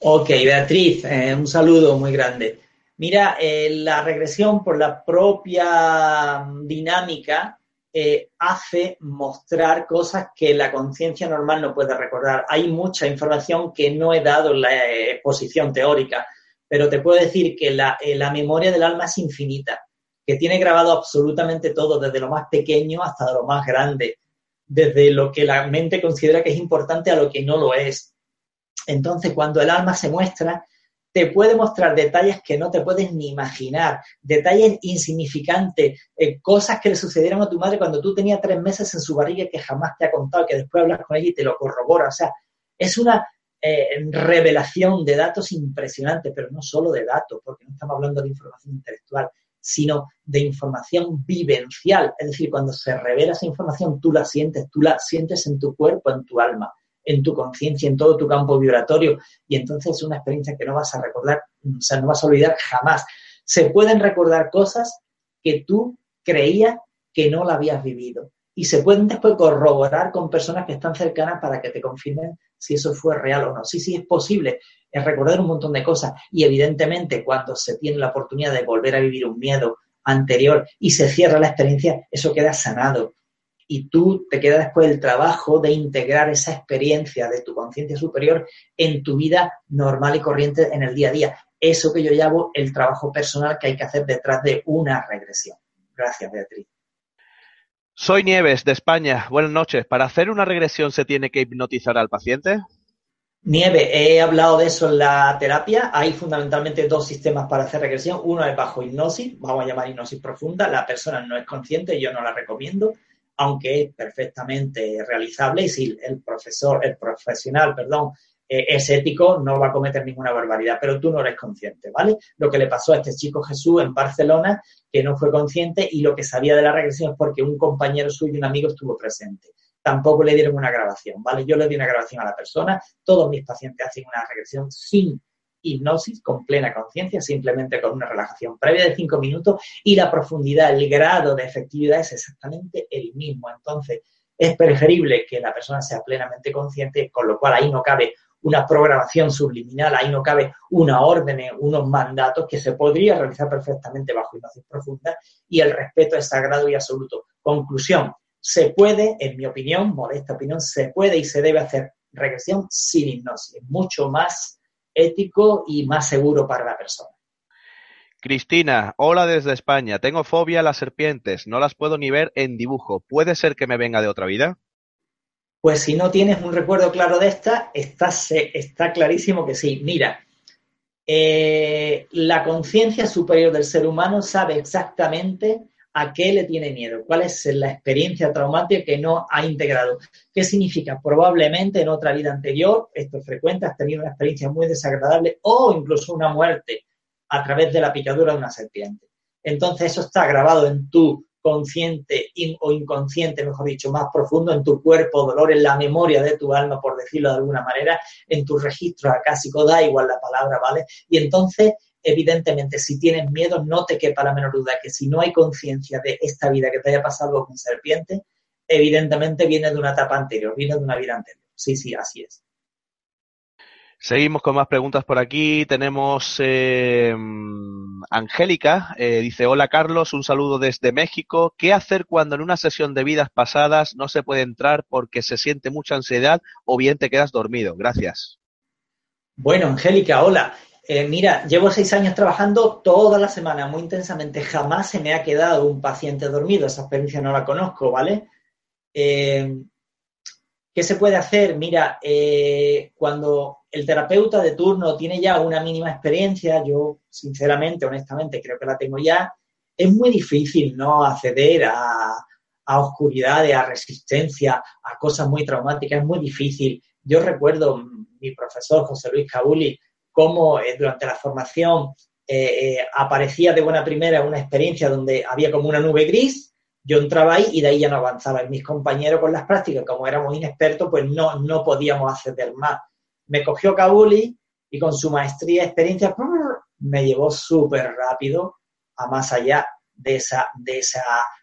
Speaker 2: Ok, Beatriz, eh, un saludo muy grande. Mira, eh, la regresión por la propia dinámica eh, hace mostrar cosas que la conciencia normal no puede recordar. Hay mucha información que no he dado en la exposición teórica, pero te puedo decir que la, eh, la memoria del alma es infinita, que tiene grabado absolutamente todo, desde lo más pequeño hasta lo más grande, desde lo que la mente considera que es importante a lo que no lo es. Entonces, cuando el alma se muestra, te puede mostrar detalles que no te puedes ni imaginar, detalles insignificantes, eh, cosas que le sucedieron a tu madre cuando tú tenías tres meses en su barriga que jamás te ha contado, que después hablas con ella y te lo corrobora. O sea, es una eh, revelación de datos impresionante, pero no solo de datos, porque no estamos hablando de información intelectual, sino de información vivencial. Es decir, cuando se revela esa información, tú la sientes, tú la sientes en tu cuerpo, en tu alma en tu conciencia, en todo tu campo vibratorio, y entonces es una experiencia que no vas a recordar, o sea, no vas a olvidar jamás. Se pueden recordar cosas que tú creías que no la habías vivido. Y se pueden después corroborar con personas que están cercanas para que te confirmen si eso fue real o no. Sí, sí, es posible es recordar un montón de cosas. Y evidentemente, cuando se tiene la oportunidad de volver a vivir un miedo anterior y se cierra la experiencia, eso queda sanado y tú te queda después el trabajo de integrar esa experiencia de tu conciencia superior en tu vida normal y corriente en el día a día. Eso que yo llamo el trabajo personal que hay que hacer detrás de una regresión. Gracias, Beatriz.
Speaker 3: Soy Nieves, de España. Buenas noches. ¿Para hacer una regresión se tiene que hipnotizar al paciente?
Speaker 2: Nieve, he hablado de eso en la terapia. Hay fundamentalmente dos sistemas para hacer regresión. Uno es bajo hipnosis, vamos a llamar hipnosis profunda. La persona no es consciente, yo no la recomiendo aunque es perfectamente realizable y si el profesor, el profesional, perdón, eh, es ético, no va a cometer ninguna barbaridad, pero tú no eres consciente, ¿vale? Lo que le pasó a este chico Jesús en Barcelona, que no fue consciente y lo que sabía de la regresión es porque un compañero suyo, un amigo, estuvo presente. Tampoco le dieron una grabación, ¿vale? Yo le di una grabación a la persona, todos mis pacientes hacen una regresión sin hipnosis, con plena conciencia, simplemente con una relajación previa de cinco minutos y la profundidad, el grado de efectividad es exactamente el mismo. Entonces, es preferible que la persona sea plenamente consciente, con lo cual ahí no cabe una programación subliminal, ahí no cabe una orden, unos mandatos que se podría realizar perfectamente bajo hipnosis profunda y el respeto es sagrado y absoluto. Conclusión, se puede, en mi opinión, modesta opinión, se puede y se debe hacer regresión sin hipnosis, mucho más ético y más seguro para la persona.
Speaker 3: Cristina, hola desde España. Tengo fobia a las serpientes, no las puedo ni ver en dibujo. ¿Puede ser que me venga de otra vida?
Speaker 2: Pues si no tienes un recuerdo claro de esta, está, está clarísimo que sí. Mira, eh, la conciencia superior del ser humano sabe exactamente a qué le tiene miedo, cuál es la experiencia traumática que no ha integrado. ¿Qué significa? Probablemente en otra vida anterior, esto es frecuente, has tenido una experiencia muy desagradable o incluso una muerte a través de la picadura de una serpiente. Entonces eso está grabado en tu consciente o inconsciente, mejor dicho, más profundo en tu cuerpo, dolor en la memoria de tu alma, por decirlo de alguna manera, en tus registros acásicos, da igual la palabra, ¿vale? Y entonces, evidentemente, si tienes miedo, no te quepa la menor duda que si no hay conciencia de esta vida que te haya pasado con serpiente, evidentemente viene de una etapa anterior, viene de una vida anterior. Sí, sí, así es.
Speaker 3: Seguimos con más preguntas por aquí. Tenemos eh, Angélica, eh, dice, hola Carlos, un saludo desde México. ¿Qué hacer cuando en una sesión de vidas pasadas no se puede entrar porque se siente mucha ansiedad o bien te quedas dormido? Gracias.
Speaker 2: Bueno, Angélica, hola. Eh, mira, llevo seis años trabajando toda la semana muy intensamente. Jamás se me ha quedado un paciente dormido. Esa experiencia no la conozco, ¿vale? ¿Qué se puede hacer? Mira, cuando el terapeuta de turno tiene ya una mínima experiencia, yo sinceramente, honestamente, creo que la tengo ya, es muy difícil no acceder a, a oscuridades, a resistencia, a cosas muy traumáticas, es muy difícil. Yo recuerdo mi profesor José Luis Cabuli, cómo eh, durante la formación eh, eh, aparecía de buena primera una experiencia donde había como una nube gris, yo entraba ahí y de ahí ya no avanzaba. Y mis compañeros con las prácticas, como éramos inexpertos, pues no, no podíamos acceder más me cogió Kabuli y con su maestría experiencia me llevó súper rápido a más allá de esa, de esa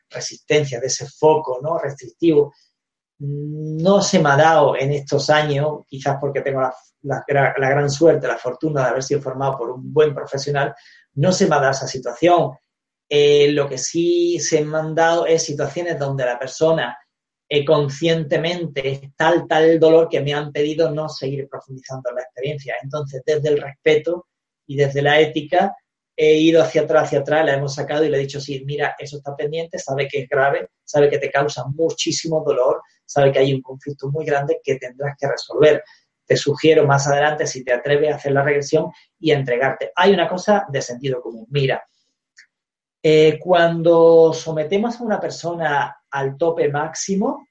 Speaker 2: resistencia, de ese foco ¿no? restrictivo. No se me ha dado en estos años, quizás porque tengo la, la, gran suerte, la fortuna de haber sido formado por un buen profesional, no se me ha dado esa situación. Eh, lo que sí se me han dado es situaciones donde la persona eh, conscientemente es tal, tal dolor que me han pedido no seguir profundizando en la experiencia. Entonces, desde el respeto y desde la ética, he ido hacia atrás, hacia atrás, la hemos sacado y le he dicho, sí, mira, eso está pendiente, sabe que es grave, sabe que te causa muchísimo dolor, sabe que hay un conflicto muy grande que tendrás que resolver. Te sugiero más adelante, si te atreves a hacer la regresión y a entregarte. Hay una cosa de sentido común. Mira, eh, cuando sometemos a una persona al tope máximo,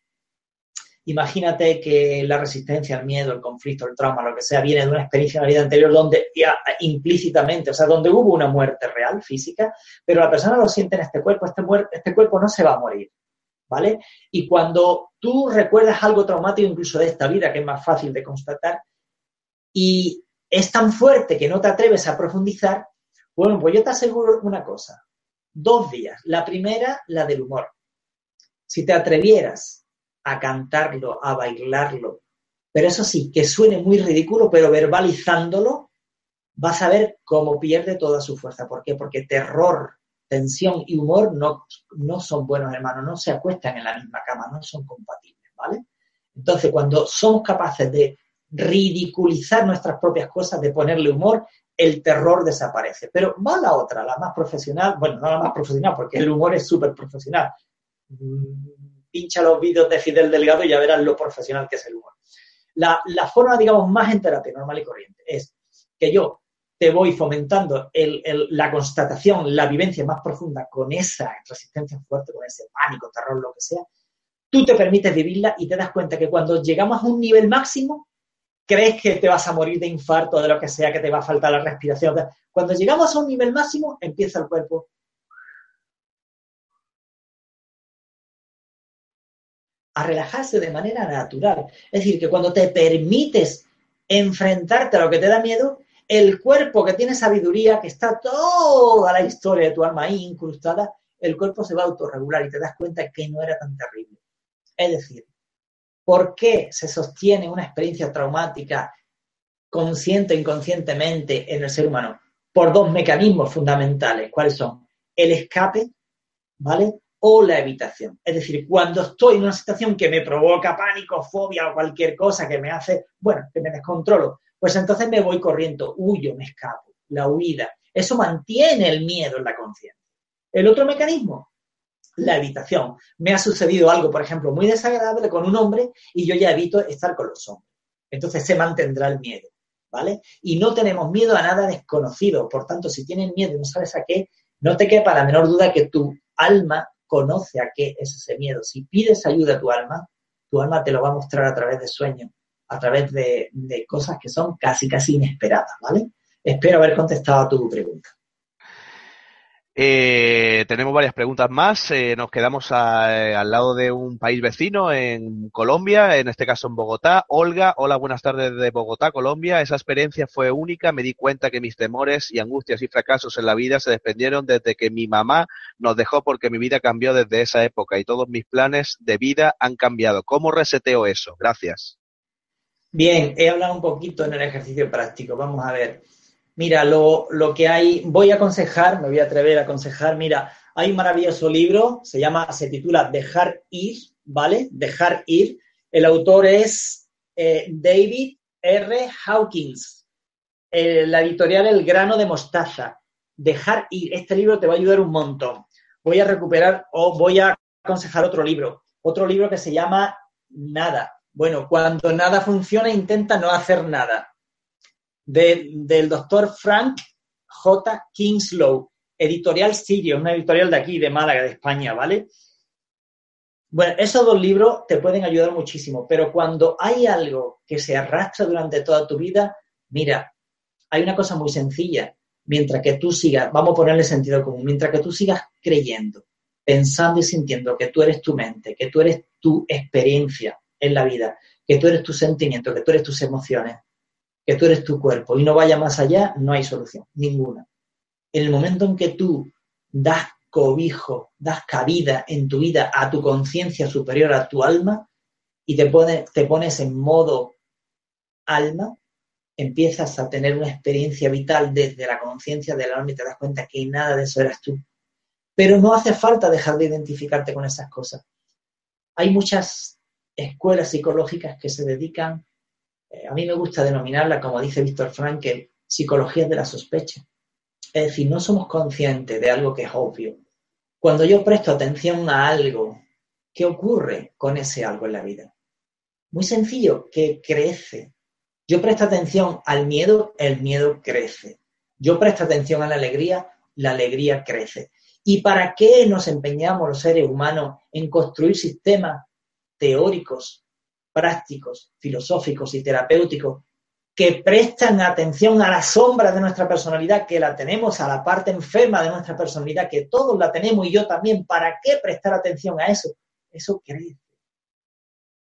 Speaker 2: imagínate que la resistencia, el miedo, el conflicto, el trauma, lo que sea, viene de una experiencia en la vida anterior donde implícitamente, o sea, donde hubo una muerte real, física, pero la persona lo siente en este cuerpo, este, este cuerpo no se va a morir, ¿vale? Y cuando tú recuerdas algo traumático incluso de esta vida, que es más fácil de constatar, y es tan fuerte que no te atreves a profundizar, bueno, pues yo te aseguro una cosa, dos vías. La primera, la del humor. Si te atrevieras a cantarlo, a bailarlo, pero eso sí, que suene muy ridículo, pero verbalizándolo, vas a ver cómo pierde toda su fuerza. ¿Por qué? Porque terror, tensión y humor no, no son buenos hermanos, no se acuestan en la misma cama, no son compatibles, ¿vale? Entonces, cuando somos capaces de ridiculizar nuestras propias cosas, de ponerle humor, el terror desaparece. Pero va la otra, la más profesional, bueno, no la más profesional, porque el humor es súper profesional. Mm, pincha los vídeos de Fidel Delgado y ya verás lo profesional que es el humor. La, forma, digamos, más en terapia normal y corriente es que yo te voy fomentando la constatación, la vivencia más profunda con esa resistencia fuerte, con ese pánico, terror, lo que sea, tú te permites vivirla y te das cuenta que cuando llegamos a un nivel máximo, crees que te vas a morir de infarto, de lo que sea, que te va a faltar la respiración. Cuando llegamos a un nivel máximo, empieza el cuerpo a relajarse de manera natural. Es decir, que cuando te permites enfrentarte a lo que te da miedo, el cuerpo que tiene sabiduría, que está toda la historia de tu alma ahí incrustada, el cuerpo se va a autorregular y te das cuenta que no era tan terrible. Es decir, ¿por qué se sostiene una experiencia traumática consciente o inconscientemente en el ser humano? Por dos mecanismos fundamentales. ¿Cuáles son? El escape, ¿vale? O la evitación. Es decir, cuando estoy en una situación que me provoca pánico, fobia o cualquier cosa que me hace, bueno, que me descontrolo, pues entonces me voy corriendo, huyo, me escapo, la huida. Eso mantiene el miedo en la conciencia. El otro mecanismo, la evitación. Me ha sucedido algo, por ejemplo, muy desagradable con un hombre y yo ya evito estar con los hombres. Entonces se mantendrá el miedo, ¿vale? Y no tenemos miedo a nada desconocido. Por tanto, si tienes miedo y no sabes a qué, no te quepa la menor duda que tu alma conoce a qué es ese miedo. Si pides ayuda a tu alma, tu alma te lo va a mostrar a través de sueños a través de, cosas que son casi, casi inesperadas, ¿vale? Espero haber contestado a tu pregunta.
Speaker 3: Eh, tenemos varias preguntas más. Eh, nos quedamos eh, al lado de un país vecino, en Colombia, en este caso en Bogotá. Olga, hola, buenas tardes de Bogotá, Colombia. Esa experiencia fue única. Me di cuenta que mis temores y angustias y fracasos en la vida se desprendieron desde que mi mamá nos dejó porque mi vida cambió desde esa época y todos mis planes de vida han cambiado. ¿Cómo reseteo eso? Gracias.
Speaker 2: Bien, he hablado un poquito en el ejercicio práctico. Vamos a ver. Mira, lo, que hay, voy a aconsejar, me voy a atrever a aconsejar, mira, hay un maravilloso libro, se llama, se titula Dejar ir, ¿vale? Dejar ir. El autor es eh, David R. Hawkins. la editorial El grano de mostaza. Dejar ir. Este libro te va a ayudar un montón. Voy a recuperar o voy a aconsejar otro libro. Otro libro que se llama Nada. Bueno, cuando nada funciona, intenta no hacer nada. del doctor Frank J. Kingslow, editorial Sirio, una editorial de aquí, de Málaga, de España, ¿vale? Bueno, esos dos libros te pueden ayudar muchísimo, pero cuando hay algo que se arrastra durante toda tu vida, mira, hay una cosa muy sencilla. Mientras que tú sigas, vamos a ponerle sentido común, mientras que tú sigas creyendo, pensando y sintiendo que tú eres tu mente, que tú eres tu experiencia, en la vida, que tú eres tu sentimiento, que tú eres tus emociones, que tú eres tu cuerpo y no vaya más allá, no hay solución, ninguna. En el momento en que tú das cobijo, das cabida en tu vida a tu conciencia superior, a tu alma, y te, te pones en modo alma, empiezas a tener una experiencia vital desde la conciencia del alma y te das cuenta que nada de eso eras tú. Pero no hace falta dejar de identificarte con esas cosas. Hay muchas escuelas psicológicas que se dedican, eh, a mí me gusta denominarla, como dice Víctor Frankel, psicología de la sospecha. Es decir, no somos conscientes de algo que es obvio. Cuando yo presto atención a algo, ¿qué ocurre con ese algo en la vida? Muy sencillo, que crece. Yo presto atención al miedo, el miedo crece. Yo presto atención a la alegría, la alegría crece. ¿Y para qué nos empeñamos los seres humanos en construir sistemas teóricos, prácticos, filosóficos y terapéuticos que prestan atención a la sombra de nuestra personalidad, que la tenemos, a la parte enferma de nuestra personalidad, que todos la tenemos y yo también. ¿Para qué prestar atención a eso? Eso crece.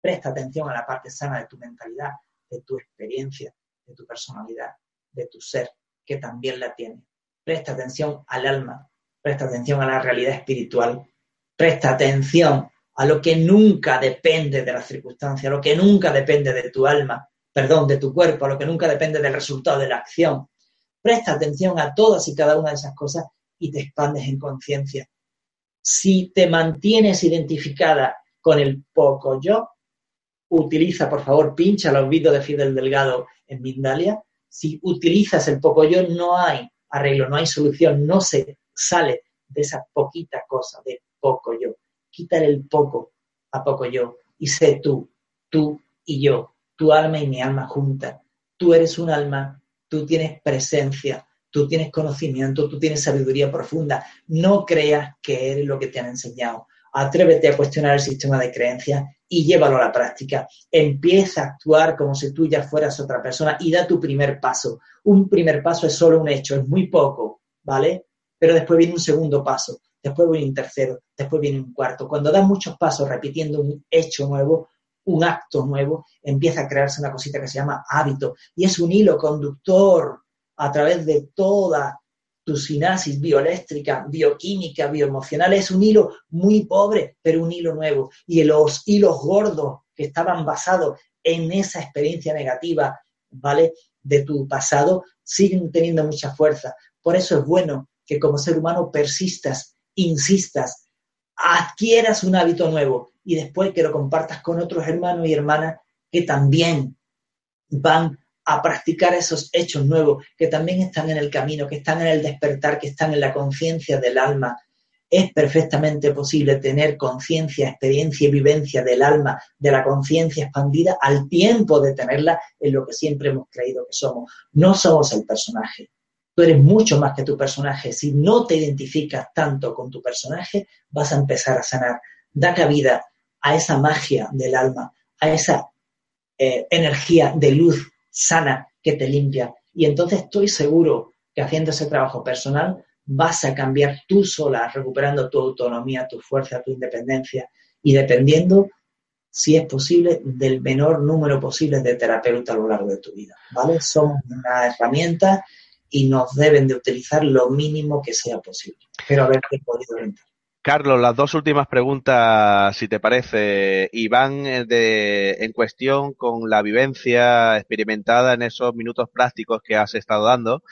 Speaker 2: Presta atención a la parte sana de tu mentalidad, de tu experiencia, de tu personalidad, de tu ser, que también la tiene. Presta atención al alma, presta atención a la realidad espiritual, presta atención a lo que nunca depende de las circunstancias, a lo que nunca depende de tu alma, perdón, de tu cuerpo, a lo que nunca depende del resultado de la acción. Presta atención a todas y cada una de esas cosas y te expandes en conciencia. Si te mantienes identificada con el poco yo, utiliza, por favor, pincha los vídeos de Fidel Delgado en Mindalia. Si utilizas el poco yo, no hay arreglo, no hay solución, no se sale de esa poquita cosa de poco yo quítale el poco a poco yo y sé tú, tú y yo, tu alma y mi alma juntas. Tú eres un alma, tú tienes presencia, tú tienes conocimiento, tú tienes sabiduría profunda. No creas que eres lo que te han enseñado. Atrévete a cuestionar el sistema de creencias y llévalo a la práctica. Empieza a actuar como si tú ya fueras otra persona y da tu primer paso. Un primer paso es solo un hecho, es muy poco, ¿vale? Pero después viene un segundo paso, después viene un tercero, después viene un cuarto. Cuando das muchos pasos repitiendo un hecho nuevo, un acto nuevo, empieza a crearse una cosita que se llama hábito y es un hilo conductor a través de toda tu sinapsis bioeléctrica, bioquímica, bioemocional. Es un hilo muy pobre, pero un hilo nuevo. Y los hilos gordos que estaban basados en esa experiencia negativa, ¿vale? De tu pasado, siguen teniendo mucha fuerza. Por eso es bueno que como ser humano persistas, insistas, adquieras un hábito nuevo y después que lo compartas con otros hermanos y hermanas que también van a practicar esos hechos nuevos, que también están en el camino, que están en el despertar, que están en la conciencia del alma. Es perfectamente posible tener conciencia, experiencia y vivencia del alma, de la conciencia expandida, al tiempo de tenerla en lo que siempre hemos creído que somos. No somos el personaje. Tú eres mucho más que tu personaje. Si no te identificas tanto con tu personaje, vas a empezar a sanar. Da cabida a esa magia del alma, a esa eh, energía de luz sana que te limpia. Y entonces estoy seguro que haciendo ese trabajo personal vas a cambiar tú sola, recuperando tu autonomía, tu fuerza, tu independencia y dependiendo, si es posible, del menor número posible de terapeutas a lo largo de tu vida. ¿Vale? Somos una herramienta y nos deben de utilizar lo mínimo que sea posible. Podido.
Speaker 3: Carlos, las dos últimas preguntas, si te parece, y van eh, de, en cuestión con la vivencia experimentada en esos minutos prácticos que has estado dando.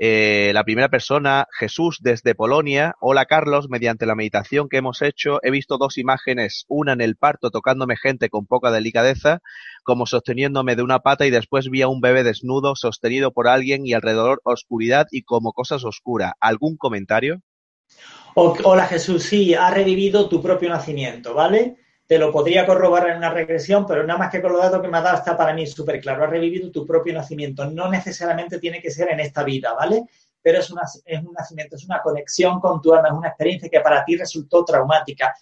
Speaker 3: Eh, la primera persona, Jesús desde Polonia. Hola Carlos, mediante la meditación que hemos hecho he visto dos imágenes, una en el parto tocándome gente con poca delicadeza, como sosteniéndome de una pata y después vi a un bebé desnudo sostenido por alguien y alrededor oscuridad y como cosas oscuras. ¿Algún comentario?
Speaker 2: Hola Jesús, sí, ha revivido tu propio nacimiento, ¿vale? Te lo podría corroborar en una regresión, pero nada más que con los datos que me ha dado está para mí súper claro. Ha revivido tu propio nacimiento. No necesariamente tiene que ser en esta vida, ¿vale? Pero es, es un nacimiento, es una conexión con tu alma, es una experiencia que para ti resultó traumática.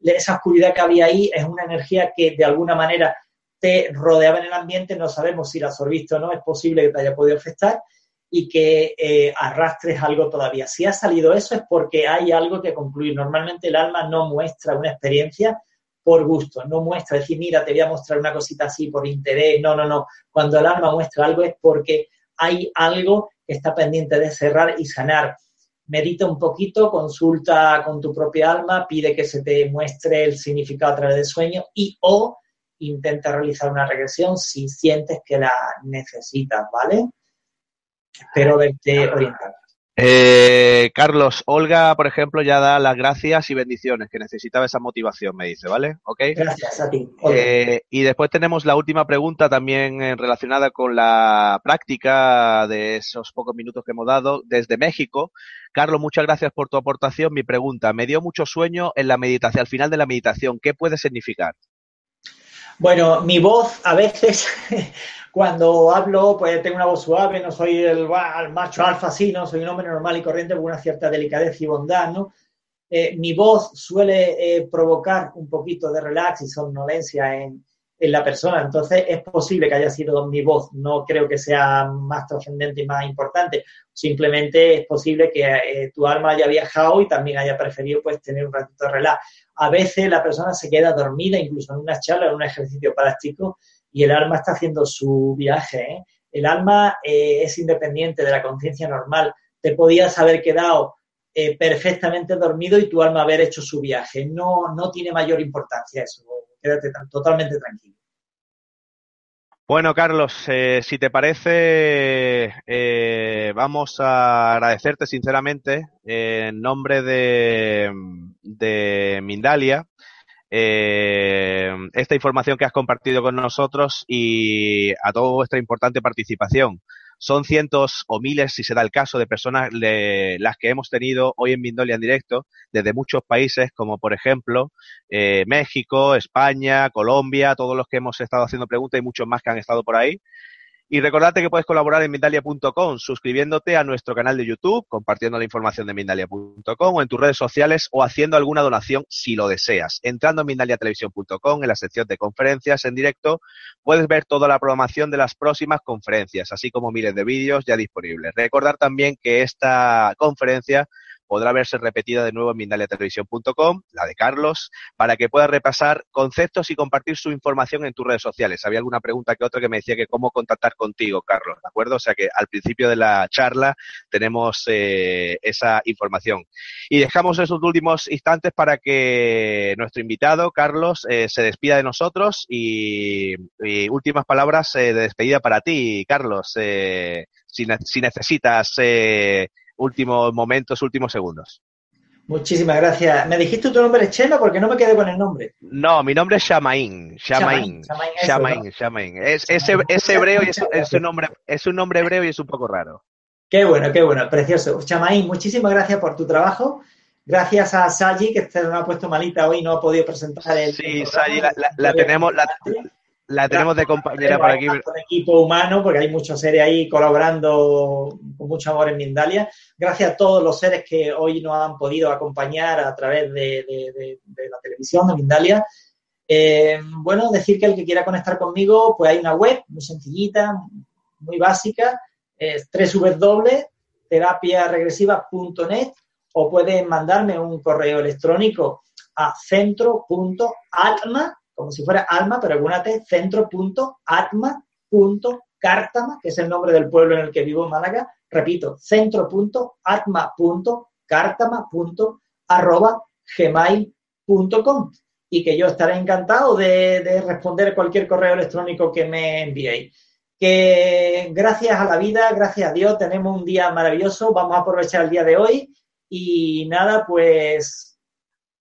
Speaker 2: Esa oscuridad que había ahí es una energía que de alguna manera te rodeaba en el ambiente, no sabemos si la absorbiste o no, es posible que te haya podido afectar y que eh, arrastres algo todavía. Si ha salido eso es porque hay algo que concluir. Normalmente el alma no muestra una experiencia por gusto, no muestra decir, mira, te voy a mostrar una cosita así por interés. No, no, no. Cuando el alma muestra algo es porque hay algo que está pendiente de cerrar y sanar. Medita un poquito, consulta con tu propia alma, pide que se te muestre el significado a través del sueño y o intenta realizar una regresión si sientes que la necesitas, ¿vale? Espero verte orientado.
Speaker 3: Eh, Carlos, Olga, por ejemplo, ya da las gracias y bendiciones, que necesitaba esa motivación, me dice, ¿vale?
Speaker 2: Gracias a ti.
Speaker 3: Eh, y después tenemos la última pregunta también eh, relacionada con la práctica de esos pocos minutos que hemos dado desde México. Carlos, muchas gracias por tu aportación. Mi pregunta, me dio mucho sueño en la meditación, al final de la meditación, ¿qué puede significar?
Speaker 2: Bueno, mi voz a veces Cuando hablo, pues tengo una voz suave, no soy el, macho alfa, sí, no soy un hombre normal y corriente con una cierta delicadeza y bondad, ¿no? Eh, mi voz suele eh, provocar un poquito de relax y somnolencia en, en, la persona, entonces es posible que haya sido mi voz, no creo que sea más trascendente y más importante, simplemente es posible que eh, tu alma haya viajado y también haya preferido pues tener un ratito de relax. A veces la persona se queda dormida, incluso en una charla, en un ejercicio práctico, y el alma está haciendo su viaje. ¿eh? El alma eh, es independiente de la conciencia normal. Te podías haber quedado eh, perfectamente dormido y tu alma haber hecho su viaje. No, no tiene mayor importancia eso. Quédate totalmente tranquilo.
Speaker 3: Bueno, Carlos, si te parece, vamos a agradecerte sinceramente en nombre de, de Mindalia eh, esta información que has compartido con nosotros y a toda vuestra importante participación. Son cientos o miles, si se da el caso, de personas las que hemos tenido hoy en Mindolia en directo, desde muchos países, como por ejemplo eh, México, España, Colombia, todos los que hemos estado haciendo preguntas y muchos más que han estado por ahí. Y recordate que puedes colaborar en Mindalia.com suscribiéndote a nuestro canal de YouTube, compartiendo la información de Mindalia.com o en tus redes sociales o haciendo alguna donación si lo deseas. Entrando en Mindaliatelevisión.com en la sección de conferencias en directo, puedes ver toda la programación de las próximas conferencias, así como miles de vídeos ya disponibles. Recordar también que esta conferencia podrá verse repetida de nuevo en mindaliatelevisión.com, la de Carlos, para que puedas repasar conceptos y compartir su información en tus redes sociales. Había alguna pregunta que otra que me decía que cómo contactar contigo, Carlos, ¿de acuerdo? O sea que al principio de la charla tenemos eh, esa información. Y dejamos esos últimos instantes para que nuestro invitado, Carlos, eh, se despida de nosotros y, últimas palabras eh, de despedida para ti, Carlos. Si, si, necesitas últimos momentos, últimos segundos.
Speaker 2: Muchísimas gracias. ¿Me dijiste tu nombre es Chema porque no me quedé con el nombre?
Speaker 3: No, mi nombre es Shamaín. Shamaín. Shamaín. Shamaín. Es, es, hebreo y es, es, un nombre, es un nombre hebreo y es un poco raro.
Speaker 2: Qué bueno, qué bueno, precioso. Chamaín, muchísimas gracias por tu trabajo. Gracias a Saji, que se me ha puesto malita hoy y no ha podido presentar el.
Speaker 3: Sí, Saji, la, la, tenemos, la, la tenemos de compañera por aquí. Un
Speaker 2: equipo humano, porque hay muchos seres ahí colaborando con mucho amor en Mindalia. Gracias a todos los seres que hoy nos han podido acompañar a través de, la televisión de Mindalia. Eh, bueno, decir que el que quiera conectar conmigo, pues hay una web muy sencillita, muy básica, es www.terapiaregresiva.net o pueden mandarme un correo electrónico a centro.alma como si fuera alma, pero acuérdate, centro.atma.cártama, que es el nombre del pueblo en el que vivo en Málaga. Repito, centro.atma.cártama.gmail.com y que yo estaré encantado de, de responder cualquier correo electrónico que me enviéis. Que gracias a la vida, gracias a Dios, tenemos un día maravilloso, vamos a aprovechar el día de hoy. Y nada, pues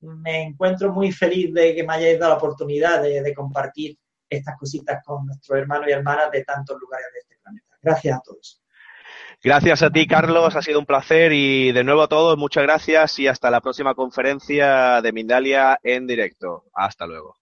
Speaker 2: me encuentro muy feliz de que me hayáis dado la oportunidad de, compartir estas cositas con nuestros hermanos y hermanas de tantos lugares de este planeta. Gracias a todos.
Speaker 3: Gracias a ti, Carlos. Ha sido un placer y de nuevo a todos, muchas gracias y hasta la próxima conferencia de Mindalia en directo. Hasta luego.